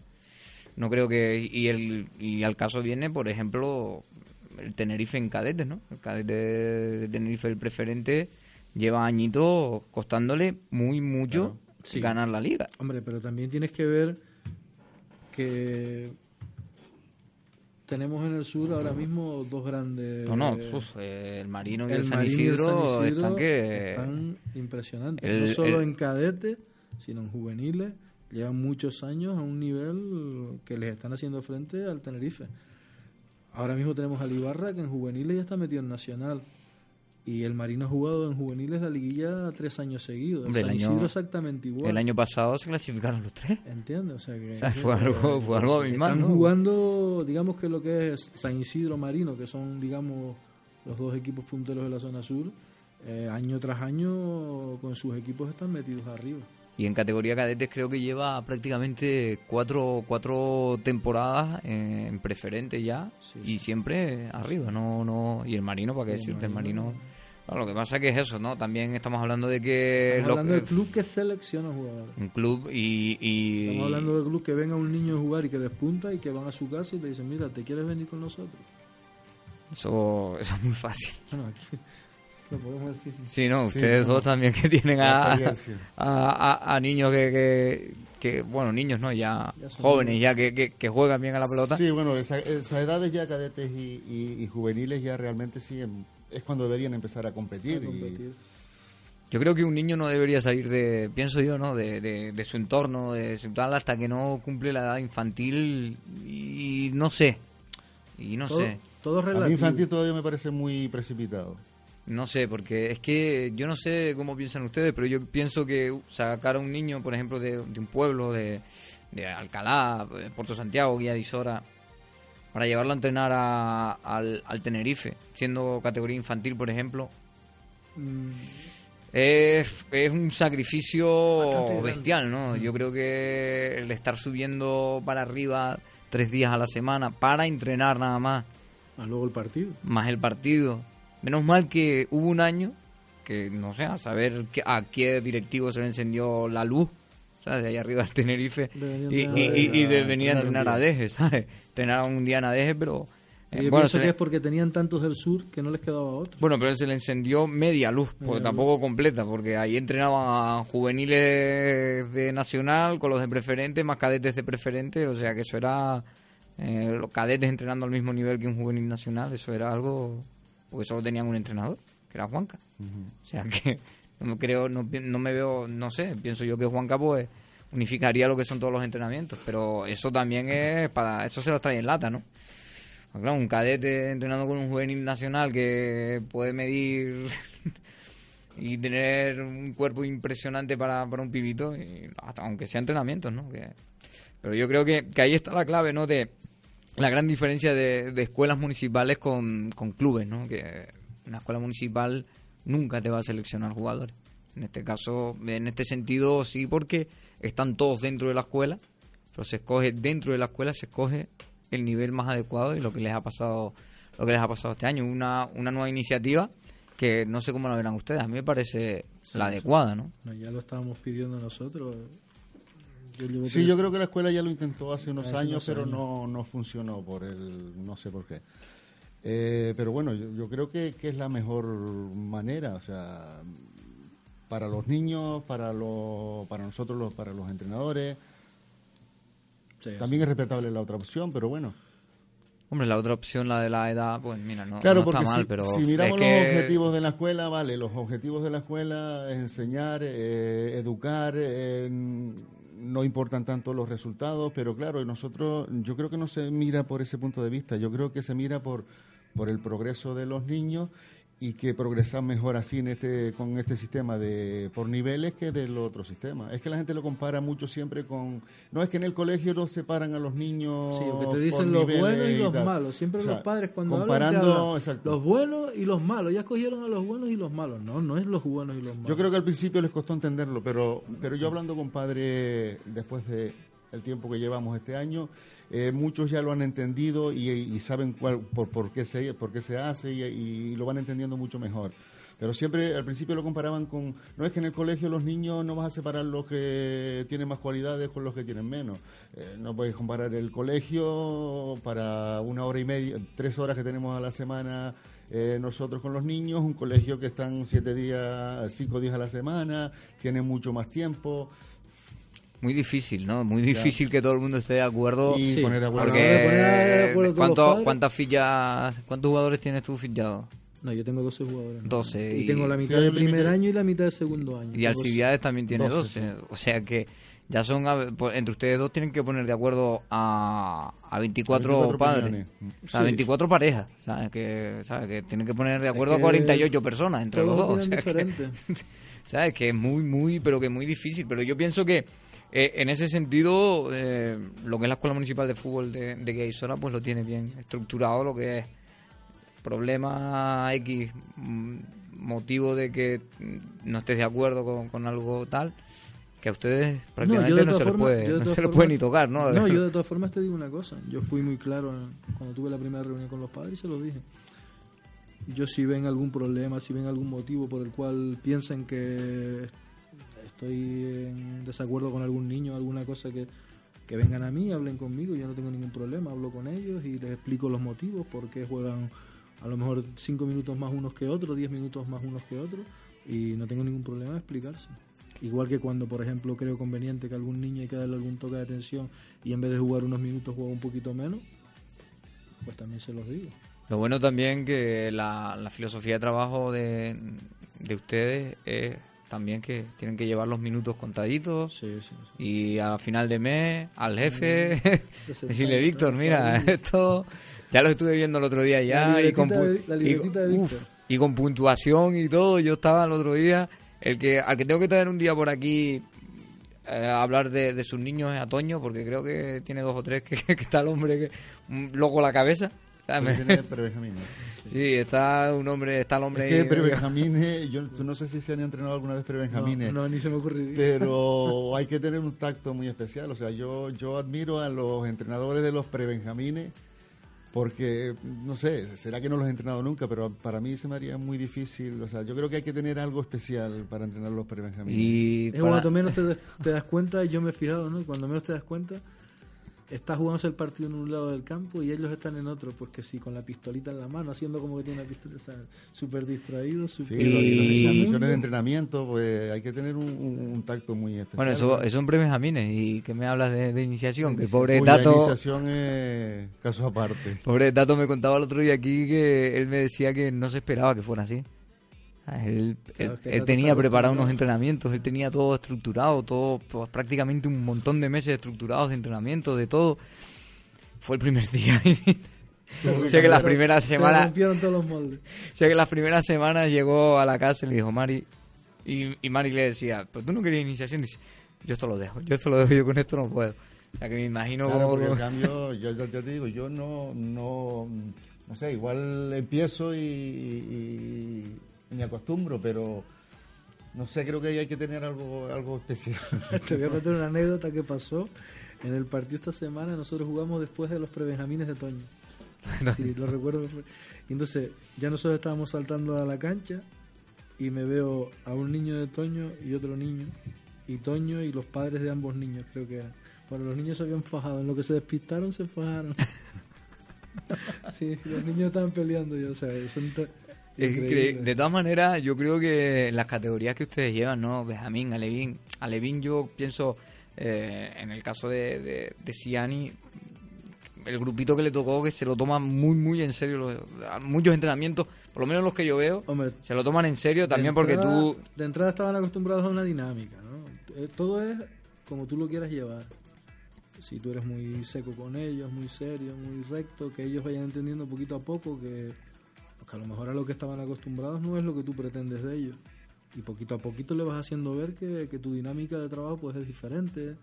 no creo que... Y, el, y al caso viene, por ejemplo, el Tenerife en cadetes, ¿no? El cadete de Tenerife, el preferente, lleva añitos costándole muy mucho Sí. ganar la liga. Hombre, pero también tienes que ver que tenemos en el sur ahora mismo dos grandes... No, no, uf, el Marino y el, el San, Isidro San Isidro están que... están impresionantes. el- no solo el- en cadetes, sino en juveniles. Llevan muchos años a un nivel que les están haciendo frente al Tenerife. Ahora mismo tenemos al Ibarra, que en juveniles ya está metido en Nacional. Y el Marino ha jugado en juveniles la liguilla tres años seguidos. El Hombre, el San año- Isidro exactamente igual. El año pasado se clasificaron los tres. ¿Entiendes? O sea, que, O sea, fue algo- fue algo abismal, Están ¿no? jugando, digamos que lo que es San Isidro Marino, que son, digamos, los dos equipos punteros de la zona sur, eh, año tras año con sus equipos están metidos arriba. Y en categoría cadetes creo que lleva prácticamente cuatro, cuatro temporadas en, en preferente ya y siempre arriba, no, no. Y el Marino, para qué decirte, el Marino. Lo que pasa que es eso, ¿no? También estamos hablando de que Estamos hablando del club que selecciona jugadores. un club y, y Estamos hablando del club que venga un niño a jugar y que despunta y que van a su casa y le dicen, mira, ¿te quieres venir con nosotros? eso, eso es muy fácil. Bueno, aquí lo podemos decir. Sí, no, Sí, ustedes no. dos también que tienen a, a, a- a niños que, que, que, bueno, niños no, ya, Ya jóvenes ya que, que, que juegan bien a la pelota. Sí, bueno, esa- esas edades ya cadetes y, y- y juveniles ya realmente sí em- es cuando deberían empezar a competir. a y- competir. Yo creo que un niño no debería salir de, pienso yo, ¿no? De, de, de su entorno, de su tal, hasta que no cumple la edad infantil y no sé. Y no todo, sé. todo a relativo. mí infantil todavía me parece muy precipitado. No sé, porque es que yo no sé cómo piensan ustedes, pero yo pienso que sacar a un niño, por ejemplo, de, de un pueblo, de, de Alcalá, de Puerto Santiago, Guía de Isora, para llevarlo a entrenar a- al, al Tenerife, siendo categoría infantil, por ejemplo, Mm, Es, es un sacrificio bestial, ¿no? Yo creo que el estar subiendo para arriba tres días a la semana para entrenar nada más, más luego el partido. más el partido. Menos mal que hubo un año que, no sé, a saber que- a qué directivo se le encendió la luz, ¿sabes? De ahí arriba del Tenerife. Y, y- y- y de venir a entrenar a. Deje, ¿sabes? Entrenar un día en Adeje, pero... eh, Yo bueno, pienso se que le- es porque tenían tantos del sur que no les quedaba otro. Bueno, pero se le encendió media luz, Media tampoco completa, porque ahí entrenaban juveniles de nacional con los de preferente, más cadetes de preferente, o sea que eso era eh, los cadetes entrenando al mismo nivel que un juvenil nacional, eso era algo porque solo tenían un entrenador, que era Juanca. O sea que no me creo, no, me veo, no sé, pienso yo que Juanca pues unificaría lo que son todos los entrenamientos, pero eso también es para, eso se lo trae en lata, ¿no? Pues Claro, un cadete entrenando con un juvenil nacional que puede medir y tener un cuerpo impresionante para, para un pibito, y hasta aunque sea entrenamientos, ¿no? Que- pero yo creo que, que ahí está la clave, ¿no? De la gran diferencia de, de escuelas municipales con, con clubes, ¿no? Que una escuela municipal nunca te va a seleccionar jugadores. En este caso, en este sentido, sí, porque están todos dentro de la escuela, pero se escoge dentro de la escuela, se escoge el nivel más adecuado y lo que les ha pasado lo que les ha pasado este año una, una nueva iniciativa que no sé cómo la verán ustedes a mí me parece la adecuada no No, ya lo estábamos pidiendo nosotros. Yo llevo Sí, tres- yo creo que la escuela ya lo intentó hace unos Hace años, unos pero años. no, no funcionó por el, no sé por qué. Eh, pero bueno, yo, yo creo que, que es la mejor manera, o sea, para los niños, para los, para nosotros, los, para los entrenadores. Sí, También es respetable la otra opción, pero bueno. Hombre, la otra opción, la de la edad, pues mira, no, Claro, no está mal, si, pero si miramos es que- los objetivos de la escuela, vale, los objetivos de la escuela es enseñar, eh, educar, eh, no importan tanto los resultados, pero claro, nosotros, yo creo que no se mira por ese punto de vista, yo creo que se mira por, por el progreso de los niños y que progresan mejor así en este, con este sistema de por niveles que del otro sistema. Es que la gente lo compara mucho siempre con... No es que en el colegio no separan a los niños... Sí, o que te dicen los buenos y los tal. malos. Siempre O sea, los padres cuando comparando, hablan, hablan, exacto. los buenos y los malos. Ya escogieron a los buenos y los malos. No, no es los buenos y los malos. Yo creo que al principio les costó entenderlo, pero, pero yo hablando con padre después de el tiempo que llevamos este año, eh, muchos ya lo han entendido y, saben cuál, por, por, qué se, por qué se hace y, y lo van entendiendo mucho mejor. Pero siempre al principio lo comparaban con, no es que en el colegio los niños no vas a separar los que tienen más cualidades con los que tienen menos. Eh, no puedes comparar el colegio para una hora y media, tres horas que tenemos a la semana eh, nosotros con los niños, un colegio que están siete días, cinco días a la semana, tiene mucho más tiempo Muy difícil, ¿no? Muy difícil que todo el mundo esté de acuerdo. y Sí, poner de acuerdo. Porque- poner de acuerdo ¿cuánto-. ¿cuántas fichas, cuántos jugadores tienes tú fichados? No, yo tengo 12 jugadores. ¿no? 12, Y, y- tengo la mitad del primer año y la mitad del segundo año. Y Alcibiades también tiene 12, 12. O sea que ya son, a- por- entre ustedes dos tienen que poner de acuerdo a, a 24, 24 padres. O sea, Sí. 24 parejas. ¿sabes? Que, ¿sabes? que tienen que poner de acuerdo que a 48 personas entre los dos. o sea que-. ¿Sabes? Que es muy, muy, pero que muy difícil. Pero yo pienso que eh, en ese sentido, eh, lo que es la Escuela Municipal de Fútbol de, de pues lo tiene bien estructurado, lo que es problema X, mm, motivo de que no estés de acuerdo con, con algo tal, que a ustedes prácticamente no, se les formas- puede, yo de no se les formas- puede ni tocar, ¿no? No, yo de todas formas te digo una cosa. Yo fui muy claro cuando tuve la primera reunión con los padres y se los dije. Yo si ven algún problema, si ven algún motivo por el cual piensen que estoy en desacuerdo con algún niño, alguna cosa que, que vengan a mí, hablen conmigo, yo no tengo ningún problema, hablo con ellos y les explico los motivos, por qué juegan a lo mejor cinco minutos más unos que otros, 10 minutos más unos que otros, y no tengo ningún problema de explicarse. Igual que cuando, por ejemplo, creo conveniente que algún niño hay que darle algún toque de atención y en vez de jugar unos minutos juega un poquito menos, pues también se los digo. Lo bueno también que la, la filosofía de trabajo de, de ustedes es también que tienen que llevar los minutos contaditos Sí, sí, sí. y a final de mes al jefe decirle Víctor mira esto ya lo estuve viendo el otro día ya y con, de- la y- uf, y con puntuación y todo yo estaba el otro día el que al que tengo que traer un día por aquí eh, a hablar de, de sus niños es a Toño porque creo que tiene dos o tres que, que está el hombre que un loco la cabeza Sí, está un hombre, está el hombre Es que prebenjamines, yo no sé si se han entrenado alguna vez prebenjamines. no, ni se me ocurriría. pero hay que tener un tacto muy especial. O sea, yo, yo admiro a los entrenadores de los prebenjamines porque, no sé, será que no los he entrenado nunca, pero para mí se me haría muy difícil. O sea, yo creo que hay que tener algo especial para entrenar a los prebenjamines. y Es para- cuando menos te, das cuenta, yo me he fijado, ¿no? Y Cuando menos te das cuenta, estás jugándose el partido en un lado del campo y ellos están en otro, pues que sí, con la pistolita en la mano, haciendo como que tiene una pistola, están súper distraídos, Sí, súper... lo- y Y- las sesiones de entrenamiento, pues hay que tener un, un- un tacto muy especial. Bueno, eso, eso son prebenjamines. ¿Y que me hablas de, de iniciación? Que el pobre Uy, la iniciación es caso aparte. pobre Tato me contaba el otro día aquí que él me decía que no se esperaba que fuera así. Él, Claro, él- él tenía está preparado acostumbrado. unos entrenamientos, él tenía todo estructurado, todo, pues, prácticamente un montón de meses estructurados de entrenamiento, de todo. Fue el primer día. sé que las primeras Se semanas, rompieron todos los moldes. sé que las primeras semanas llegó a la casa y le dijo Mari, y, y Mari le decía, pero tú no querías iniciación, dice, yo esto lo dejo, yo esto lo dejo, yo con esto no puedo. O sea que me imagino Claro, como- en cambio, yo ya te digo, yo no, no, no sé, igual empiezo y, y- y me acostumbro, pero no sé, creo que hay que tener algo, algo especial. Te voy a contar una anécdota que pasó en el partido esta semana. Nosotros jugamos después de los prebenjamines de Toño. Sí, lo recuerdo. Y entonces ya nosotros estábamos saltando a la cancha y me veo a un niño de Toño y otro niño. Y Toño y los padres de ambos niños, creo que eran. Bueno, los niños se habían fajado. En lo que se despistaron, se fajaron. sí, los niños estaban peleando. Yo, o sea, son. Increíble. De todas maneras, yo creo que las categorías que ustedes llevan, ¿no? Benjamín, Alevín. Alevín, yo pienso, eh, en el caso de, de, de Ciani, el grupito que le tocó que se lo toma muy, muy en serio. los- muchos entrenamientos, por lo menos los que yo veo, Hombre, se lo toman en serio también porque entrada- tú... De entrada estaban acostumbrados a una dinámica, ¿no? Eh, Todo es como tú lo quieras llevar. Si tú eres muy seco con ellos, muy serio, muy recto, que ellos vayan entendiendo poquito a poco que, a lo mejor a lo que estaban acostumbrados no es lo que tú pretendes de ellos. Y poquito a poquito le vas haciendo ver que, que tu dinámica de trabajo pues es diferente,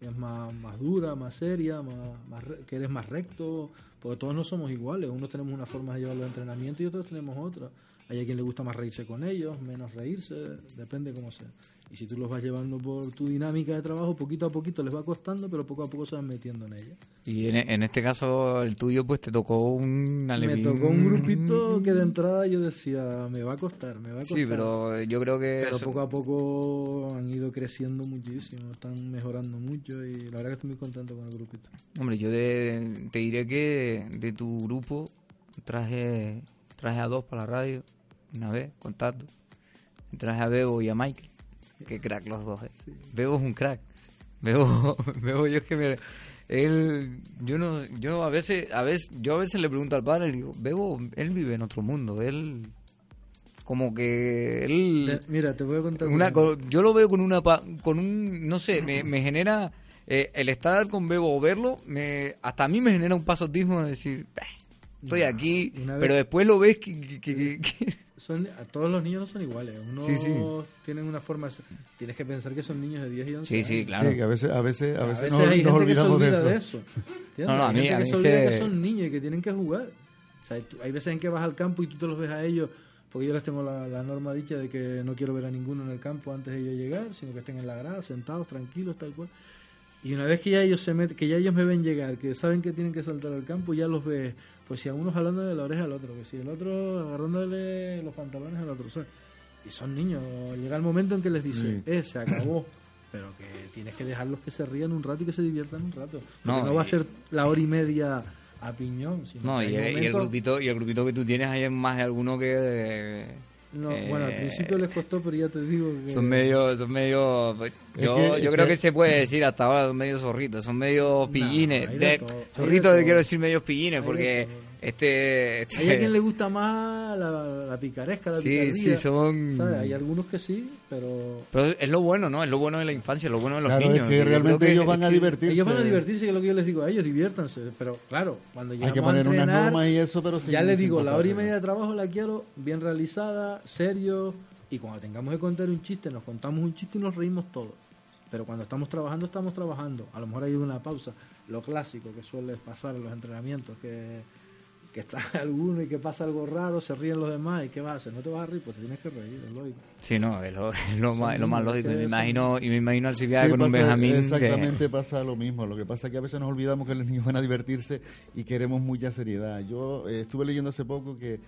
es más, más dura, más seria, más, más que eres más recto, porque todos no somos iguales, unos tenemos una forma de llevar los entrenamientos y otros tenemos otra. Hay a quien le gusta más reírse con ellos, menos reírse, depende cómo sea. Y si tú los vas llevando por tu dinámica de trabajo, poquito a poquito les va costando, pero poco a poco se van metiendo en ella. Y en, en este caso, el tuyo, pues te tocó un Me alevín. tocó un grupito que de entrada yo decía, me va a costar, me va a costar. Sí, pero yo creo que... Pero eso- poco a poco han ido creciendo muchísimo, están mejorando mucho y la verdad que estoy muy contento con el grupito. Hombre, yo de- te diré que de tu grupo traje traje a dos para la radio, una vez, contacto. Traje a Bebo y a Michael. Qué crack los dos, eh. Bebo es un crack. Bebo, Bebo yo es que me... Él, yo no, yo a veces, a veces, yo a veces le pregunto al padre, le digo, Bebo, él vive en otro mundo, él, como que él, mira, te voy a contar una, yo lo veo con una con un no sé me, me genera eh, el estar con Bebo o verlo me hasta a mí me genera un pasotismo de decir "Bah, estoy No, aquí vez- pero después lo ves que, que- que- que- son, a todos los niños no son iguales, unos Sí, sí. tienen una forma, tienes que pensar que son niños de 10 y 11 sí sí claro Sí, que a veces, a veces, a A veces, hay nos gente que se olvidamos de olvida eso. de eso. No, no, a Hay mí- gente a que mí se es olvida que... que- son niños y que tienen que jugar. O sea, tú- hay veces en que vas al campo y tú te los ves a ellos, porque yo les tengo la, la norma dicha de que no quiero ver a ninguno en el campo antes de yo llegar, sino que estén en la grada, sentados, tranquilos, tal cual. Y una vez que ya ellos se meten, que ya ellos me ven llegar, que saben que tienen que saltar al campo, ya los ves, pues si a uno jalándole la oreja al otro, que si el otro agarrándole los pantalones al otro, ¿sabes? Y son niños, llega el momento en que les dice, eh, se acabó. Pero que tienes que dejarlos que se rían un rato y que se diviertan un rato. Porque No, no, va a ser la hora y media a piñón. Sino no y el, y el momentos- grupito y el grupito que tú tienes hay más de alguno que eh, No, eh, bueno, al principio les costó, pero ya te digo que... son medio son medio Es yo, que- yo es creo que- que se puede decir hasta ahora son medio zorritos son medio pillines de de- de zorritos todo. quiero decir medios pillines de porque. Este, este Hay a quien le gusta más la, la picaresca, la Sí, picardía. sí, son- ¿sabes? Hay algunos que sí, pero... Pero es lo bueno, ¿no? Es lo bueno de la infancia, lo bueno de los Claro, niños. es que realmente que- ellos van a es divertirse. Ellos van a divertirse, que es lo que yo les digo a ellos, diviértanse. Pero claro, cuando Hay llegamos que poner a unas entrenar, normas y eso, pero sin- ya les digo, la hora y media de trabajo la quiero bien realizada, serio, y cuando tengamos que contar un chiste, nos contamos un chiste y nos reímos todos. Pero cuando estamos trabajando, estamos trabajando. A lo mejor hay una pausa. Lo clásico que suele pasar en los entrenamientos, que, que está alguno y que pasa algo raro, se ríen los demás, ¿y qué vas a hacer? No te vas a reír, pues te tienes que reír, es lógico. Sí, no, es lo, es lo más, es lo más lógico. Me imagino, y me imagino al Civiada Sí, con un Benjamín que... Exactamente pasa lo mismo. Lo que pasa es que a veces nos olvidamos que los niños van a divertirse y queremos mucha seriedad. Yo eh, estuve leyendo hace poco que,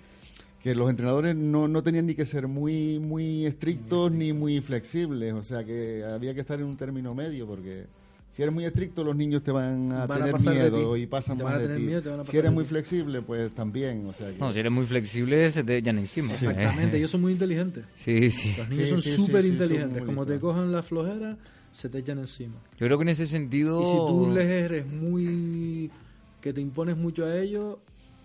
que los entrenadores no, no tenían ni que ser muy, muy estrictos ni muy flexibles. O sea que había que estar en un término medio porque... Si eres muy estricto, los niños te van a Van tener miedo y pasan Te más de ti. miedo, si eres muy ti. flexible, pues también. O sea que- No, si eres muy flexible se te echan encima. Exactamente, ellos son muy inteligentes. Sí, sí. Los niños Sí, son sí, sí, súper sí, inteligentes. Como te cojan la flojera, se te echan encima. Yo creo que en ese sentido... Y si tú les eres muy. que te impones mucho a ellos,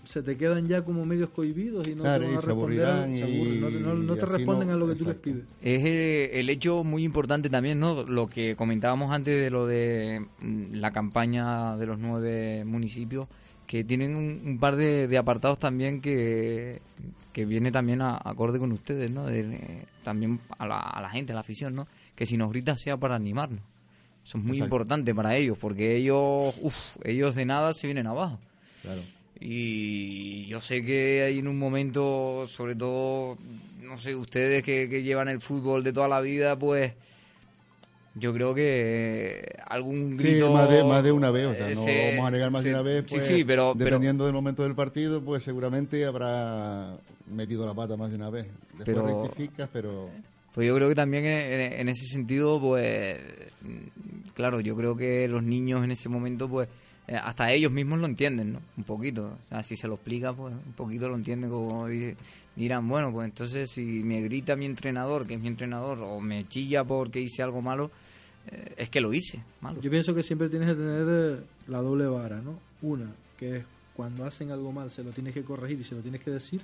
se te quedan ya como medios cohibidos y no Claro, te van a se responder. aburrirán se aburren, no, te- no- no te responden no- a lo que tú les exacto. pides. Es eh, el hecho muy importante también, ¿no? Lo que comentábamos antes de lo de mm, la campaña de los nueve municipios, que tienen un, un par de, de apartados también que, que viene también a, acorde con ustedes, ¿no? De, eh, también a la, a la gente, a la afición, ¿no? Que si nos grita sea para animarnos. Eso es muy Exacto. importante para ellos, porque ellos, uf, ellos de nada se vienen abajo. Claro. Y yo sé que hay en un momento, sobre todo, no sé, ustedes que, que llevan el fútbol de toda la vida, pues yo creo que algún Sí, grito... más de, más de una vez, o sea, eh, no vamos a negar más de una vez. Sí, pues, sí, pero... pero Dependiendo del momento del partido, pues seguramente habrá metido la pata más de una vez. Después Pero- rectificas, pero... Pues yo creo que también en, en ese sentido, pues, claro, yo creo que los niños en ese momento, pues, eh, hasta ellos mismos lo entienden, ¿no? Un poquito. O sea, si se lo explica, pues, un poquito lo entienden, como di- dirán, bueno, pues entonces si me grita mi entrenador, que es mi entrenador, o me chilla porque hice algo malo, eh, es que lo hice, malo. Yo pienso que siempre tienes que tener eh, la doble vara, ¿no? Una, que es cuando hacen algo mal se lo tienes que corregir y se lo tienes que decir,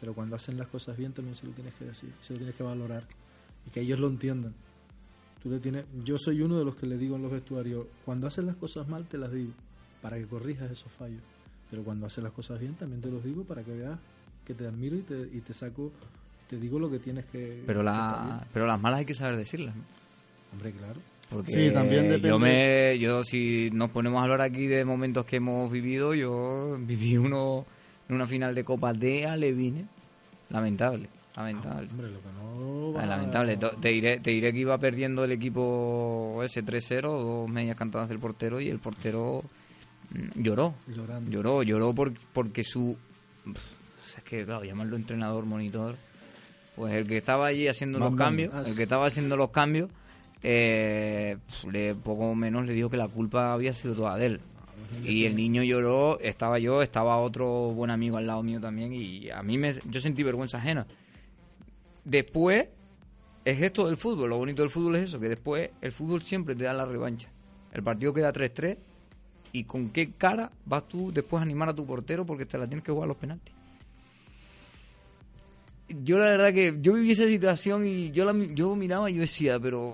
pero cuando hacen las cosas bien también se lo tienes que decir, se lo tienes que valorar y que ellos lo entiendan. Tú le tienes, yo soy uno de los que le digo en los vestuarios, cuando hacen las cosas mal te las digo, para que corrijas esos fallos, pero cuando hacen las cosas bien también te los digo para que veas que te admiro y te, y te saco, te digo lo que tienes que... Pero, la, pero las malas hay que saber decirlas. ¿no? Hombre, claro. Porque Sí, también depende- Yo, me, yo, si nos ponemos a hablar aquí de momentos que hemos vivido, yo viví uno en una final de Copa de Alevine. Lamentable, lamentable. Hombre, lo que no va- Ah, lamentable. Te diré, te diré que iba perdiendo el equipo ese 3-0, dos medias cantadas del portero y el portero lloró. Llorando. Lloró, lloró por- porque su... Es que, claro, llamarlo entrenador, monitor. Pues el que estaba allí haciendo los cambios, Ah, el que estaba haciendo los cambios, eh, le, poco menos le dijo que la culpa había sido toda de él. Y el niño lloró, estaba yo, estaba otro buen amigo al lado mío también y a mí me, yo sentí vergüenza ajena. Después es esto del fútbol, lo bonito del fútbol es eso, que después el fútbol siempre te da la revancha. El partido queda 3-3 y con qué cara vas tú después a animar a tu portero porque te la tienes que jugar a los penaltis. Yo la verdad que yo viví esa situación y yo la, yo miraba y yo decía, pero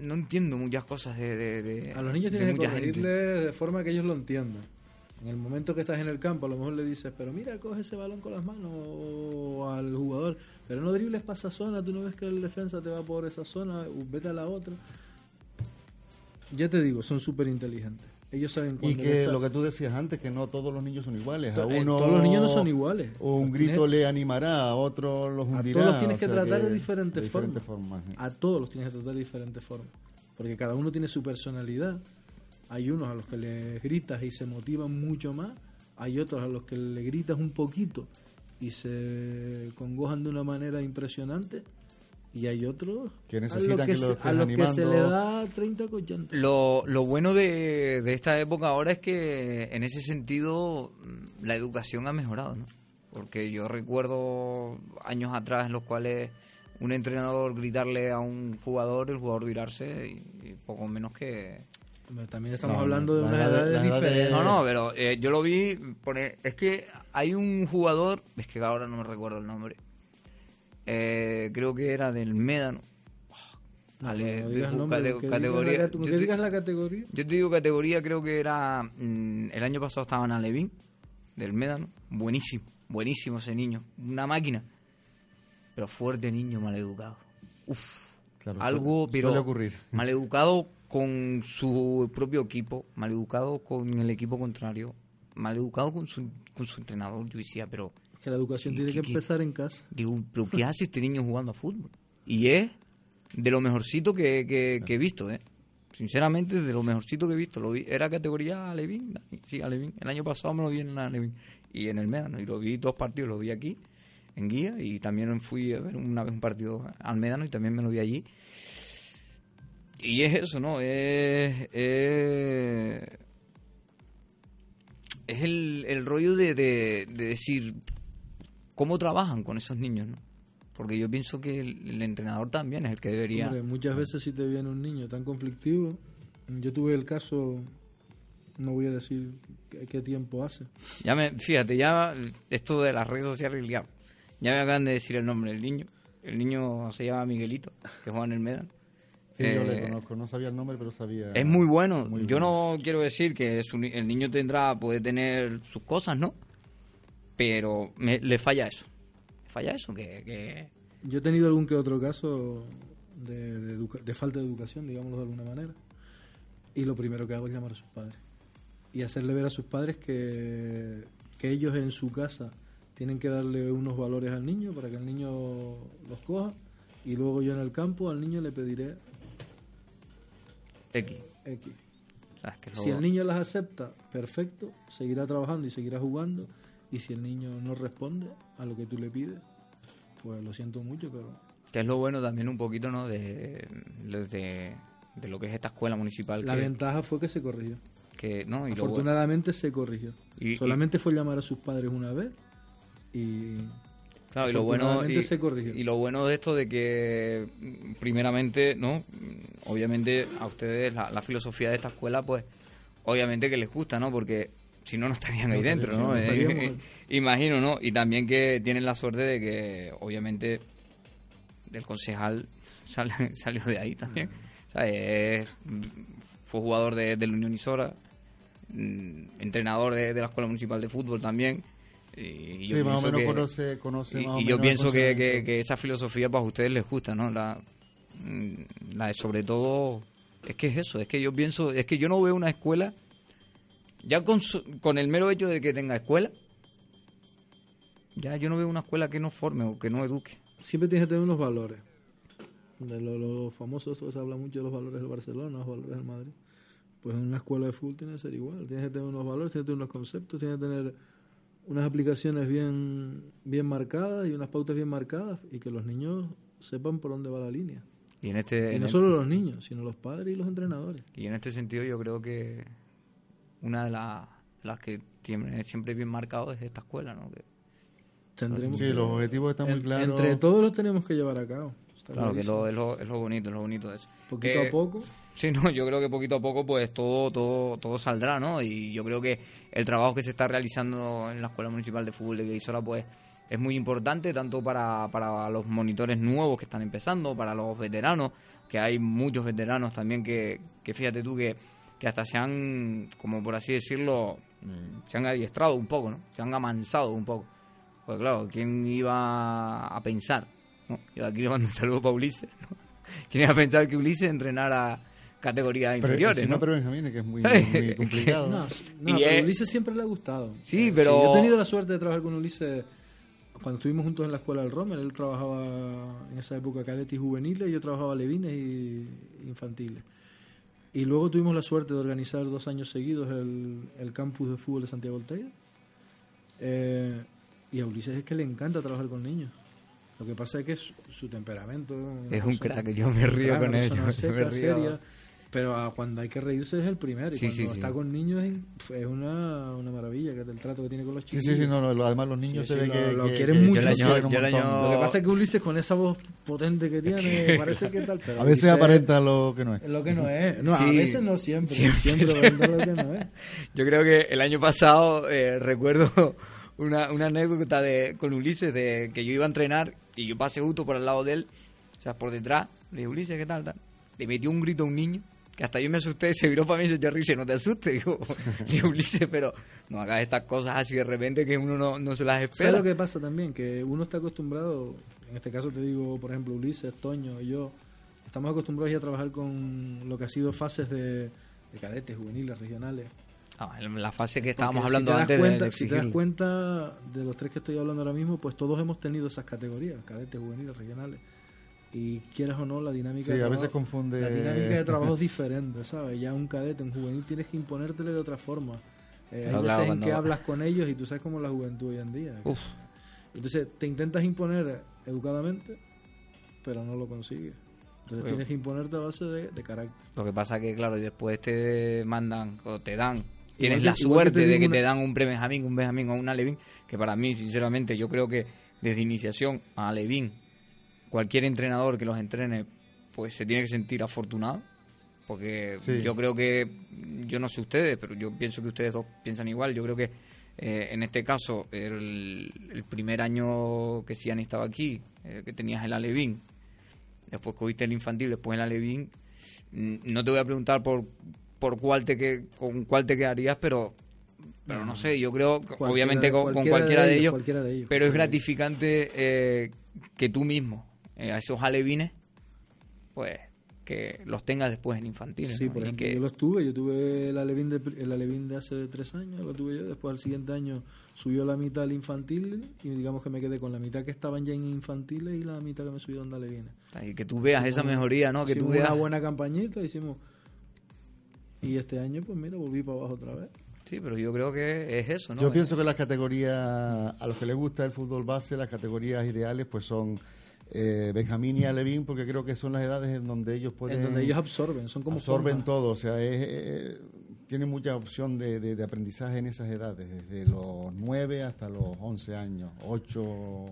no entiendo muchas cosas de, de- de- A los niños tienes que corregirles de forma que ellos lo entiendan. En el momento que estás en el campo, a lo mejor le dices, pero mira, coge ese balón con las manos o al jugador, pero no dribles para esa zona, tú no ves que el defensa te va por esa zona, vete a la otra. Ya te digo, son súper inteligentes. Ellos saben Y que está- lo que tú decías antes, que no todos los niños son iguales. A eh, uno, todos los niños no son iguales. Un Tienes- grito le animará, a otro los A hundirá. todos los tienes o que tratar de diferentes, de formas. diferentes formas. A todos los tienes que tratar de diferentes formas. Porque cada uno tiene su personalidad. Hay unos a los que les gritas y se motivan mucho más. Hay otros a los que le gritas un poquito y se congojan de una manera impresionante. Y hay otros Que a los necesitan que se, lo a los que se le da 30 collantes. Lo, lo bueno de, de esta época ahora es que en ese sentido mm, la educación ha mejorado, ¿no? Porque yo recuerdo años atrás en los cuales un entrenador gritarle a un jugador, el jugador virarse y, y poco menos que... Hombre, También estamos No, hablando de unas edad de- edades diferentes. No, no, pero eh, yo lo vi, pone- es que hay un jugador, es que ahora no me recuerdo el nombre, eh, creo que era del Médano. No, Vale, no de- digas busca- nombre, de- que digas la categoría. Yo te- digas la categoría. Yo te digo categoría, creo que era. mm, el año pasado estaba en Alevín, del Médano. Buenísimo, buenísimo ese niño. Una máquina. Pero fuerte niño, maleducado. Uf. Claro, algo, pero. suele ocurrir. Maleducado con su propio equipo, maleducado con el equipo contrario, maleducado con su, con su entrenador. Yo decía, pero. Que la educación ¿Qué- tiene que empezar en casa. Digo, ¿pero qué hace este niño jugando a fútbol? Y es de lo mejorcito que, que- que he visto, ¿eh? Sinceramente, de lo mejorcito que he visto. Lo vi, era categoría Alevín, sí, Alevín. El año pasado me lo vi en Alevín y en el Médano. Y lo vi dos partidos, lo vi aquí, en Guía. Y también fui a ver una vez un partido al Médano y también me lo vi allí. Y es eso, ¿no? Es, es, es el, el rollo de, de, de decir, cómo trabajan con esos niños, ¿no? Porque yo pienso que el, el entrenador también es el que debería... Hombre, muchas veces si te viene un niño tan conflictivo, yo tuve el caso, no voy a decir qué, qué tiempo hace, Ya me, fíjate, ya esto de las redes sociales, ya, ya me acaban de decir el nombre del niño. El niño se llama Miguelito, que juega en el Medan. Sí, yo le Eh, conozco. No sabía el nombre, pero sabía. Es muy bueno. Muy Yo bueno. no quiero decir que su ni- el niño tendrá, puede tener sus cosas, ¿no? Pero me- le falla eso. Falla eso, que, que- Yo he tenido algún que otro caso de, de falta de educación, digámoslo de alguna manera. Y lo primero que hago es llamar a sus padres. Y hacerle ver a sus padres que, que ellos en su casa tienen que darle unos valores al niño para que el niño los coja. Y luego yo en el campo al niño le pediré X. X. ¿Sabes? Que Si lo- el niño las acepta, perfecto, seguirá trabajando y seguirá jugando. Y si el niño no responde a lo que tú le pides, pues lo siento mucho, pero Que es lo bueno también un poquito, ¿no? De, de, de lo que es esta escuela municipal. la que, ventaja fue que se corrigió. que, ¿no? Y lo bueno- Afortunadamente se corrigió. Y- Solamente fue llamar a sus padres una vez y Claro, y lo bueno y, se corrigió. y lo bueno de esto de que mm, primeramente, ¿no? Mm, Obviamente a ustedes la, la filosofía de esta escuela pues obviamente que les gusta, ¿no? Porque si no no estarían ahí dentro, Eh, imagino, ¿no? Y también que tienen la suerte de que obviamente del concejal sale- salió de ahí también. Es- fue jugador de, de la Unión Isora, mm, entrenador de, de la Escuela Municipal de Fútbol también. Y Sí, más o menos que- conoce, conoce y, más o y yo menos pienso que, que- esa filosofía pues a ustedes les gusta, ¿no? La, mm, la de sobre todo es que es eso, es que yo pienso, es que yo no veo una escuela ya con, su- con el mero hecho de que tenga escuela, ya yo no veo una escuela que no forme o que no eduque. Siempre tienes que tener unos valores. De lo, lo famoso, esto se habla mucho de los valores del Barcelona, los valores del Madrid. Pues en una escuela de fútbol tiene que ser igual. Tienes que tener unos valores, tienes que tener unos conceptos, tienes que tener unas aplicaciones bien, bien marcadas y unas pautas bien marcadas y que los niños sepan por dónde va la línea. Y en este Y en no el- solo los niños, sino los padres y los entrenadores. y en este sentido yo creo que una de las, las que tiene siempre bien marcado es esta escuela, ¿no? Que- Tendremos Sí, que- los objetivos están muy claros. Entre todos los tenemos que llevar a cabo. Está claro, que lo, es, lo, es lo bonito, es lo bonito de eso. Poquito a poco. Sí, no, yo creo que poquito a poco pues todo, todo, todo saldrá, ¿no? Y yo creo que el trabajo que se está realizando en la Escuela Municipal de Fútbol de Guisora pues es muy importante tanto para, para los monitores nuevos que están empezando, para los veteranos, que hay muchos veteranos también que, que fíjate tú que, que hasta se han, como por así decirlo, mm, se han adiestrado un poco, ¿no? Se han amansado un poco. Pues claro, ¿quién iba a pensar? ¿no? Yo aquí le mando un saludo para Ulises, ¿no? ¿Quién iba a pensar que Ulises entrenara categorías Pero inferiores, encima ¿no? pero Benjamín, que es muy, muy complicado. No, no pero es- Ulises siempre le ha gustado. Sí, Eh, pero- yo he tenido la suerte de trabajar con Ulises cuando estuvimos juntos en la escuela del Romer. Él trabajaba en esa época cadete y juveniles, y yo trabajaba levines y infantiles. Y luego tuvimos la suerte de organizar dos años seguidos el, el campus de fútbol de Santiago del Teide. Eh, y a Ulises es que le encanta trabajar con niños. Lo que pasa es que su, su temperamento Es un crack, yo me río con él, yo me seca, río. seria, pero cuando hay que reírse es el primero. Y Sí, cuando sí, sí. está con niños es, una, una maravilla que el trato que tiene con los Sí, chicos. sí, sí, no, no, lo- además los niños Sí, se sí, ve lo- que, lo que- quieren que- mucho. Yo lo año- yo año- que pasa es que Ulises con esa voz potente que tiene parece que tal, pero A veces Ulises aparenta lo que no es. lo que no es. No, a Sí. veces no siempre. Siempre, lo que no es. Yo creo que el año pasado eh, recuerdo una, una anécdota de, con Ulises de que yo iba a entrenar y yo pasé justo por al lado de él, o sea, por detrás. Le dije, Ulises, ¿qué tal? tal? Le metió un grito a un niño que hasta yo me asusté, se viró para mí y echó a reír, no te asustes. Digo, digo, Ulises, pero no hagas estas cosas así de repente que uno no, no se las espera. ¿Sabes lo que pasa también? Que uno está acostumbrado, en este caso te digo, por ejemplo, Ulises, Toño y yo, estamos acostumbrados ya a trabajar con lo que ha sido fases de, de cadetes, juveniles, regionales. Ah, en la fase que estábamos Porque hablando si antes de- cuenta, de, Si te das cuenta de los tres que estoy hablando ahora mismo, pues todos hemos tenido esas categorías, cadetes, juveniles, regionales. Y quieras o no, la dinámica Sí, de a veces trabajo- confunde. La dinámica de trabajo es diferente, ¿sabes? Ya un cadete, un juvenil, tienes que imponértele de otra forma. Eh, hay veces en que hablas con ellos y tú sabes cómo es la juventud hoy en día. Uf. Entonces te intentas imponer educadamente, pero no lo consigues. Entonces Bueno. tienes que imponerte a base de, de carácter. Lo que pasa que, claro, y después te mandan o te dan. Tienes la que suerte te de que una- te dan un pre-Benjamín, un Benjamín o un Alevín, que para mí, sinceramente, yo creo que desde iniciación a Alevín, cualquier entrenador que los entrene, pues se tiene que sentir afortunado. Porque Sí. yo creo que, yo no sé ustedes, pero yo pienso que ustedes dos piensan igual. Yo creo que eh, en este caso, el, el primer año que Ciani estaba aquí, eh, que tenías el Alevín, después oíste el infantil, después el Alevín, mm, no te voy a preguntar por, por cuál te que, con cuál te quedarías, pero pero no sé, yo creo, Cualquiera- obviamente con, con cualquiera, de ellos, cualquiera de ellos, pero es gratificante eh, que tú mismo, eh, a esos alevines, pues que los tengas después en infantiles. Sí, ¿no? por Y ejemplo, que- yo los tuve, yo tuve el Alevín de, el Alevín de hace tres años, lo tuve yo, después al siguiente año subió la mitad al infantil y digamos que me quedé con la mitad que estaban ya en infantiles y la mitad que me subieron de Alevines. y que tú veas esa mejoría, ¿no? Que tú Hicimos veas... una buena campañita, hicimos... Y este año, pues mira, volví para abajo otra vez. Sí, pero yo creo que es eso, ¿no? Yo pienso que las categorías, a los que les gusta el fútbol base, las categorías ideales pues son eh, Benjamín y Alevín, porque creo que son las edades en donde ellos pueden... en donde ellos absorben, son como absorben todo, o sea, es, eh, tienen mucha opción de, de- de aprendizaje en esas edades, desde los 9 hasta los 11 años, 8,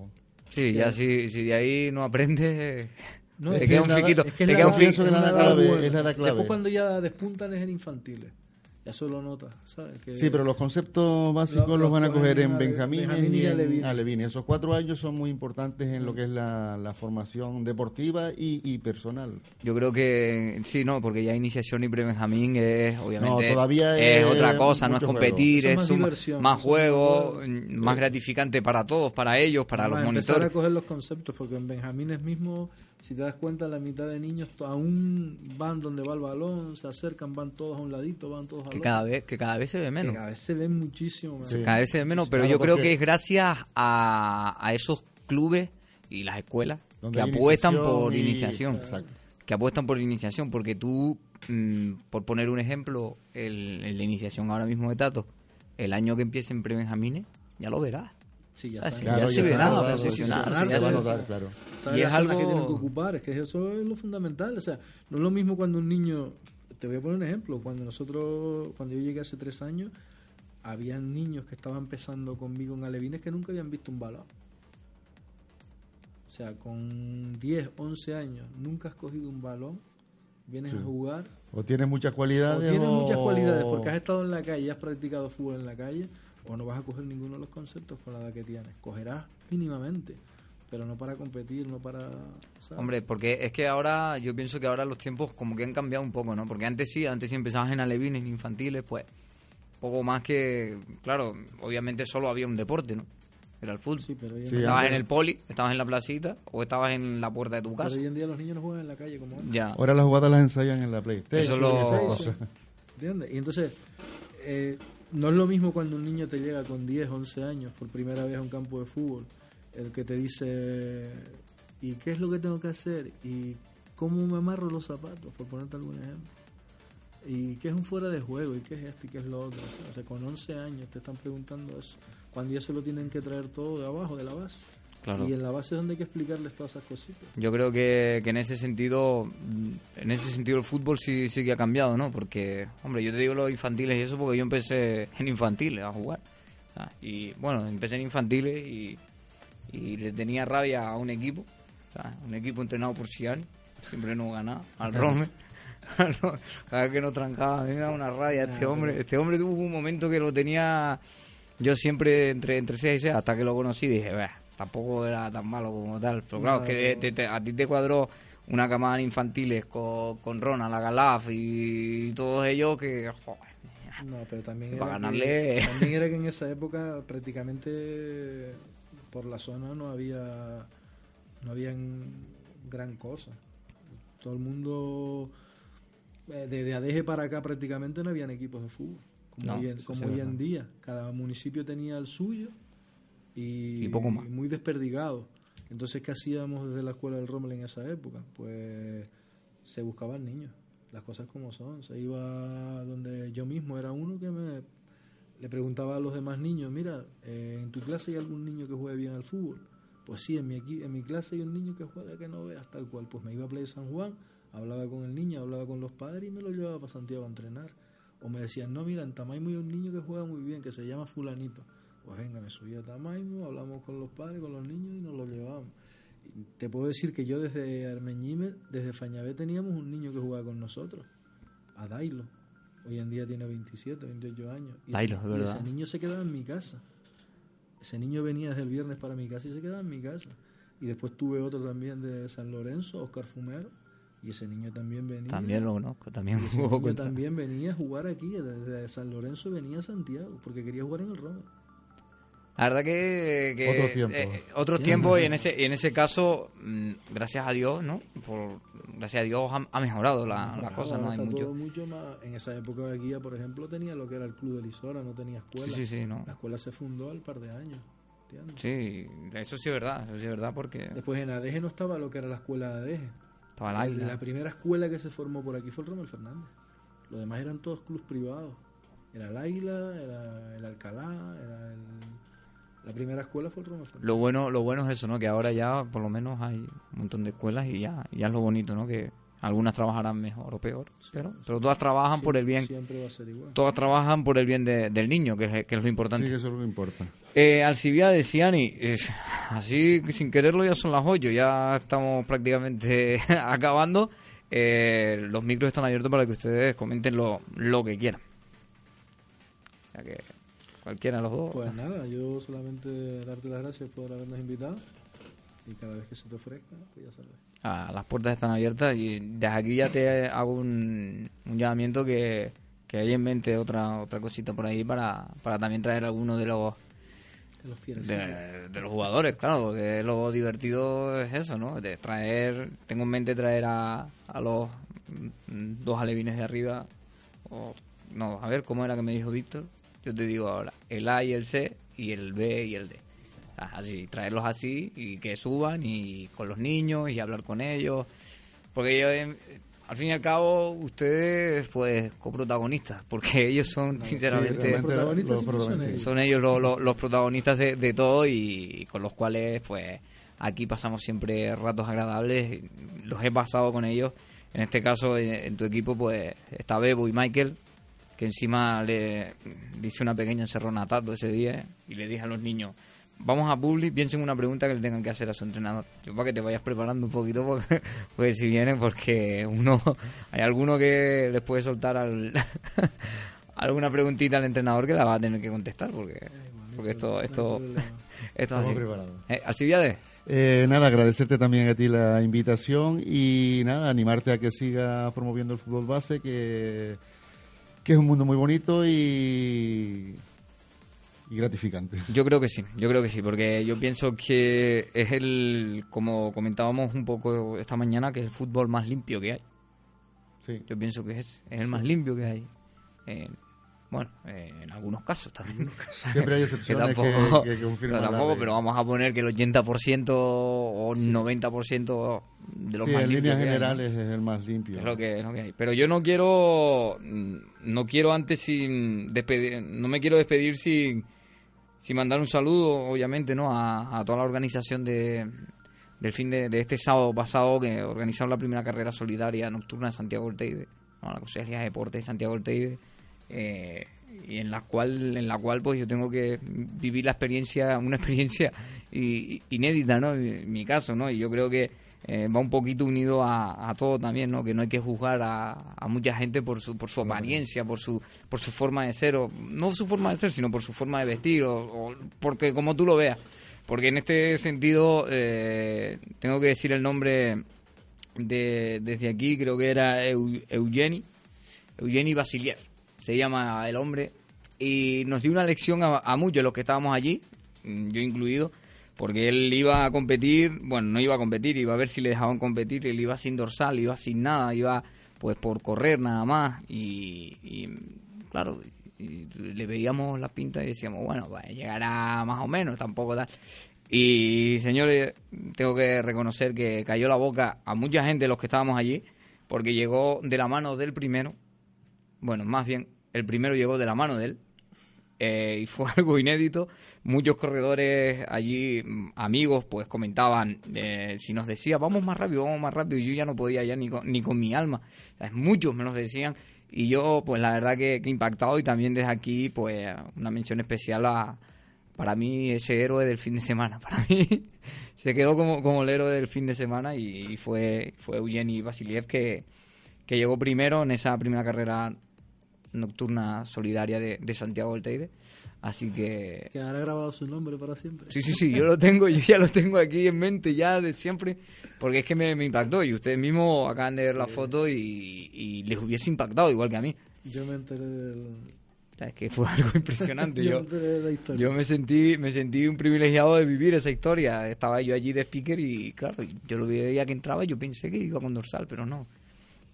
Sí, ya si, si de ahí no aprendes, No, te queda un te queda buena. es la edad clave. Después cuando ya despuntan es en infantiles. Ya eso lo notas, ¿sabes? Que- Sí, pero los conceptos básicos Lo- los, los van a coger en Benjamín Benjamín y y en. Alevines. Esos cuatro años son muy importantes en lo que es la, la formación deportiva y, y personal. Yo creo que sí, no, porque ya iniciación y pre-Benjamín es obviamente No, todavía es, es otra cosa, no es competir, es es más un- diversión, más es juego, mm, más gratificante para todos, para ellos, para los empezar monitores. a coger los conceptos, porque en Benjamines mismo, si te das cuenta, la mitad de niños aún van donde va el balón, se acercan, van todos a un ladito, van todos a Que cada vez que cada vez se ve menos. Que cada vez se ven muchísimo. Sí. Cada vez se ve menos, pero Claro, yo creo que es gracias a, a esos clubes y las escuelas Donde que apuestan por y- iniciación. Exacto. Que apuestan por iniciación, porque tú, mm, por poner un ejemplo, el, el de iniciación ahora mismo de Tato, el año que empiece en pre-Benjamines, ya lo verás. Sí, ya Ah, saben. sí, ya claro. ¿Sabes Y es algo- que tienen que ocupar? Es que eso es lo fundamental. O sea, no es lo mismo cuando un niño... Te voy a poner un ejemplo. Cuando nosotros, cuando yo llegué hace tres años, habían niños que estaban empezando conmigo en Alevines que nunca habían visto un balón. O sea, con 10, 11 años, nunca has cogido un balón, vienes Sí. a jugar O tienes muchas o cualidades. tienes o- muchas cualidades porque has estado en la calle y has practicado fútbol en la calle, o no vas a coger ninguno de los conceptos con la edad que tienes. Cogerás mínimamente, pero no para competir, no para... ¿sabes? Hombre, porque es que ahora, yo pienso que ahora los tiempos como que han cambiado un poco, ¿no? Porque antes sí, antes si empezabas en alevines, en infantiles, pues poco más que, claro, obviamente solo había un deporte, ¿no? Era el fútbol. Sí, pero hoy en, Sí, estabas en el poli, estabas en la placita o estabas en la puerta de tu pero casa. hoy en día los niños no juegan en la calle como antes. Ya. Ahora las jugadas las ensayan en la PlayStation. Eso lo- y esas Sí, cosas. sí. ¿Entiendes? Y entonces, eh, no es lo mismo cuando un niño te llega con 10, 11 años por primera vez a un campo de fútbol, el que te dice, ¿y qué es lo que tengo que hacer? ¿Y cómo me amarro los zapatos? Por ponerte algún ejemplo. ¿Y qué es un fuera de juego? ¿Y qué es esto? ¿Y qué es lo otro? O sea, con 11 años te están preguntando eso. Cuando ya se lo tienen que traer todo de abajo, de la base. Claro. Y en la base es donde hay que explicarles todas esas cositas. Yo creo que, que en ese sentido, en ese sentido el fútbol sí, sí que ha cambiado, ¿no? Porque, hombre, yo te digo los infantiles y eso porque yo empecé en infantiles a jugar. Y bueno, empecé en infantiles y, y le tenía rabia a un equipo, sea, un equipo entrenado por Siani, siempre no ganaba, al Rome. Cada vez que nos trancaba, a mí me daba una rabia este hombre. Este hombre tuvo un momento que lo tenía yo siempre entre, entre 6 y 6, hasta que lo conocí dije, "Bah, tampoco era tan malo como tal. Pero claro, es que de- te- te- a ti te cuadró una camada de infantiles con, con Ronald, la Galaf y todos ellos que, joder, No, pero también Para era, ganarle- que, también era que en esa época prácticamente por la zona no había no habían gran cosa. Todo el mundo eh, desde Adeje para acá prácticamente no habían equipos de fútbol. Como, No, hoy, en, eso como sí, hoy verdad. en día. Cada municipio tenía el suyo y, Y poco más. muy desperdigado. Entonces, ¿qué hacíamos desde la escuela del Rommel en esa época? Pues se buscaban niños, las cosas como son. Se iba donde yo mismo era uno que me le preguntaba a los demás niños, mira, eh, ¿en tu clase hay algún niño que juegue bien al fútbol? Pues sí, en mi, en mi clase hay un niño que juega que no veas tal cual. Pues me iba a Play San Juan, hablaba con el niño, hablaba con los padres y me lo llevaba para Santiago a entrenar. O me decían, no, mira, en Tamaimo hay un niño que juega muy bien, que se llama fulanito. Pues venga, me subí a Tamaimo, hablamos con los padres, con los niños y nos lo llevamos. Y te puedo decir que yo desde Armeñime, desde Fañabé teníamos un niño que jugaba con nosotros, a Dailo. Hoy en día tiene 27, 28 años. Y, Dailo, es y verdad. ese niño se quedaba en mi casa. Ese niño venía desde el viernes para mi casa y se quedaba en mi casa. Y después tuve otro también de San Lorenzo, Oscar Fumero, y ese niño también venía. también lo conozco, también jugó también venía a jugar aquí, desde San Lorenzo venía a Santiago, porque quería jugar en el Roma. La verdad que, que Otros tiempos. eh, otros tiempos y en ese y en ese caso mm, gracias a Dios no por gracias a Dios ha, ha mejorado la, la cosa no hay mucho todo mucho más. En esa época de guía, por ejemplo, tenía lo que era el club de Lisora, no tenía escuela. sí sí sí no La escuela se fundó al par de años. ¿entiendes? sí eso sí es verdad eso sí es verdad porque Después en Adeje no estaba lo que era la escuela de Adeje. estaba el águila La primera escuela que se formó por aquí fue el Romel Fernández. Los demás eran todos clubes privados. Era el Águila, era el Alcalá, era el... La primera escuela fue el lo bueno lo bueno es eso no que ahora ya por lo menos hay un montón de escuelas y ya ya es lo bonito no que algunas trabajarán mejor o peor, pero, pero todas trabajan por el bien. Siempre va a ser igual. Todas trabajan por el bien de- del niño, que es, que es lo Sí, importante. que eso es lo que importa. Eh, Alcibiades, Ciani, eh, así sin quererlo ya son las 8, ya estamos prácticamente acabando. Eh, los micros están abiertos para que ustedes comenten lo, lo que quieran. O sea que cualquiera de los dos. Pues nada, yo solamente darte las gracias por habernos invitado. Y cada vez que se te ofrezca, pues ya sabes. Ah, las puertas están abiertas y desde aquí ya te hago un, un llamamiento que, que hay en mente otra otra cosita por ahí para, para también traer algunos de los Que los fieres. de, de los jugadores, claro, porque lo divertido es eso, ¿no? De traer, tengo en mente traer a, a los dos alevines de arriba, o no, a ver, ¿cómo era que me dijo Víctor? Yo te digo ahora, el A y el C, y el B y el D. Así, traerlos así y que suban y con los niños y hablar con ellos. Porque yo, eh, al fin y al cabo, ustedes, pues, coprotagonistas, porque ellos son, sinceramente, realmente protagonistas los son protagonistas, ellos. sí. son los protagonistas de, de todo y con los cuales pues aquí pasamos siempre ratos agradables los he pasado con ellos en este caso en, en tu equipo pues está Bebo y Michael que encima le, le hice una pequeña encerrona a Tato ese día y le dije a los niños vamos a Publi, piensen una pregunta que le tengan que hacer a su entrenador. Yo para que te vayas preparando un poquito, porque, porque si viene, porque uno, hay alguno que les puede soltar al, alguna preguntita al entrenador que la va a tener que contestar, porque, porque esto, esto, esto es así. Eh, Alcibiades, Eh, nada, agradecerte también a ti la invitación y nada, animarte a que siga promoviendo el fútbol base, que, que es un mundo muy bonito y, y gratificante. Yo creo que sí, yo creo que sí, porque yo pienso que es el, como comentábamos un poco esta mañana, que es el fútbol más limpio que hay. Sí. Yo pienso que es, es el más limpio que hay. En- bueno, eh, en algunos casos también. Siempre hay que excepciones que, tampoco, que confirman pero, la tampoco, pero vamos a poner que el 80% o 90% de los Sí, más en líneas generales es el más limpio. Es lo que, es lo que hay. Pero yo no quiero, mm, no quiero antes sin despedir, no me quiero despedir sin, sin mandar un saludo, obviamente, ¿no? A, a toda la organización de, del fin de, de este sábado pasado que organizaron la primera carrera solidaria nocturna de Santiago Orteide, ¿no? la Consejería de Deportes de Santiago Orteide, eh, y en la cual, en la cual pues yo tengo que vivir la experiencia, una experiencia inédita, ¿no? En mi caso, ¿no? Y yo creo que eh, va un poquito unido a, a todo también, ¿no? Que no hay que juzgar a, a mucha gente por su, por su apariencia, por su, por su forma de ser, o no su forma de ser, sino por su forma de vestir, o, o porque como tú lo veas. Porque en este sentido, eh, tengo que decir el nombre de, desde aquí, creo que era Eu- Eugeni, Eugeni Vasiliev, se llama el hombre, y nos dio una lección a, a muchos los que estábamos allí, mm, yo incluido, porque él iba a competir, bueno, no iba a competir, iba a ver si le dejaban competir, él iba sin dorsal, iba sin nada, iba pues por correr nada más, y, claro, y le veíamos la pinta y decíamos, bueno, pues llegará más o menos, tampoco tal. Y señores, tengo que reconocer que cayó la boca a mucha gente de los que estábamos allí, porque llegó de la mano del primero, bueno, más bien, el primero llegó de la mano de él, eh, y fue algo inédito. Muchos corredores allí, mm, amigos, pues comentaban, eh, si nos decía, vamos más rápido, vamos más rápido, y yo ya no podía ya ni con, ni con mi alma. O muchos me los decían, y yo, pues la verdad que, que impactado, y también desde aquí, pues una mención especial a, para mí, ese héroe del fin de semana. Para mí, se quedó como, como el héroe del fin de semana, y, fue, fue Eugeni Vasiliev que, que llegó primero en esa primera carrera nocturna solidaria de, de Santiago del Teide. Así que Quedará grabado su nombre para siempre. Sí, sí, sí, yo lo tengo, yo ya lo tengo aquí en mente ya de siempre, porque es que me, me impactó y ustedes mismos acaban de ver la foto y, y les hubiese impactado igual que a mí. Yo me enteré del... Es que fue algo impresionante. yo me sentí me sentí un privilegiado de vivir esa historia. Estaba yo allí de speaker y claro, yo lo veía que entraba y yo pensé que iba con dorsal, pero no.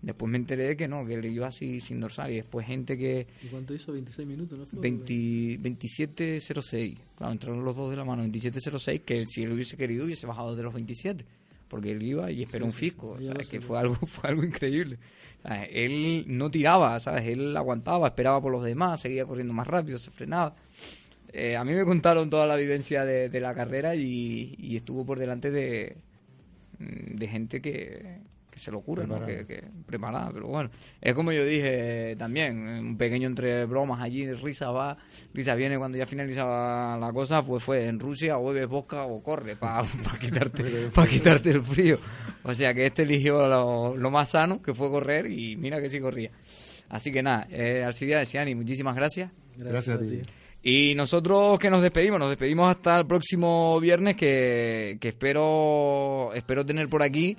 Después me enteré de que no, que él iba así sin dorsal y después gente que... ¿Y cuánto hizo? 26 minutos, ¿no fue? 20 27.06. Claro, entraron los dos de la mano. 27.06, que si él hubiese querido hubiese bajado de los 27. Porque él iba y esperó Sí, un sí, fisco. sí, ya ¿sabes? Que fue algo, fue algo increíble. ¿Sabes? Él no tiraba, ¿sabes? Él aguantaba, esperaba por los demás, seguía corriendo más rápido, se frenaba. Eh, a mí me contaron toda la vivencia de, de la carrera y, y estuvo por delante de, de gente que, que se lo ocurre, ¿no? Que, que preparada, pero bueno. Es como yo dije también, un pequeño entre bromas allí, risa va, risa viene cuando ya finalizaba la cosa, pues fue en Rusia o bebes vodka o corre para quitarte, para quitarte el frío. O sea que este eligió lo, lo más sano, que fue correr, y mira que sí corría. Así que nada, eh, Alcibiades Siani, muchísimas gracias. Gracias a ti. Y nosotros que nos despedimos, nos despedimos hasta el próximo viernes que, que espero espero tener por aquí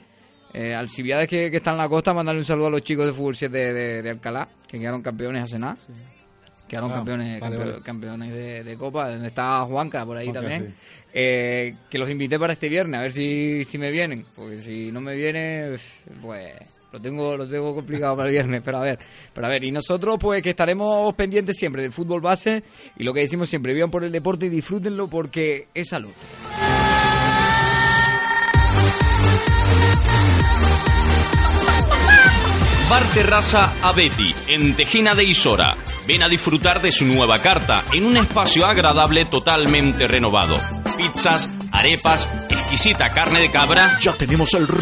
eh, Alcibiades que, que está en la costa, mandarle un saludo a los chicos de Fútbol 7 de, de- de Alcalá, que quedaron campeones hace nada. Quedaron Ah, campeones, vale, campe- vale. campeones de, de Copa, donde está Juanca por ahí Juanca, también. sí. Eh, que los invité para este viernes, a ver si, si me vienen. Porque si no me viene, pues lo tengo, lo tengo complicado para el viernes. Pero a ver, pero a ver, y nosotros pues que estaremos pendientes siempre del fútbol base y lo que decimos siempre, vivan por el deporte y disfrútenlo porque es salud. Bar Terraza Abeti, en Tejina de Isora. Ven a disfrutar de su nueva carta en un espacio agradable totalmente renovado. Pizzas, arepas, exquisita carne de cabra Ya tenemos el rico.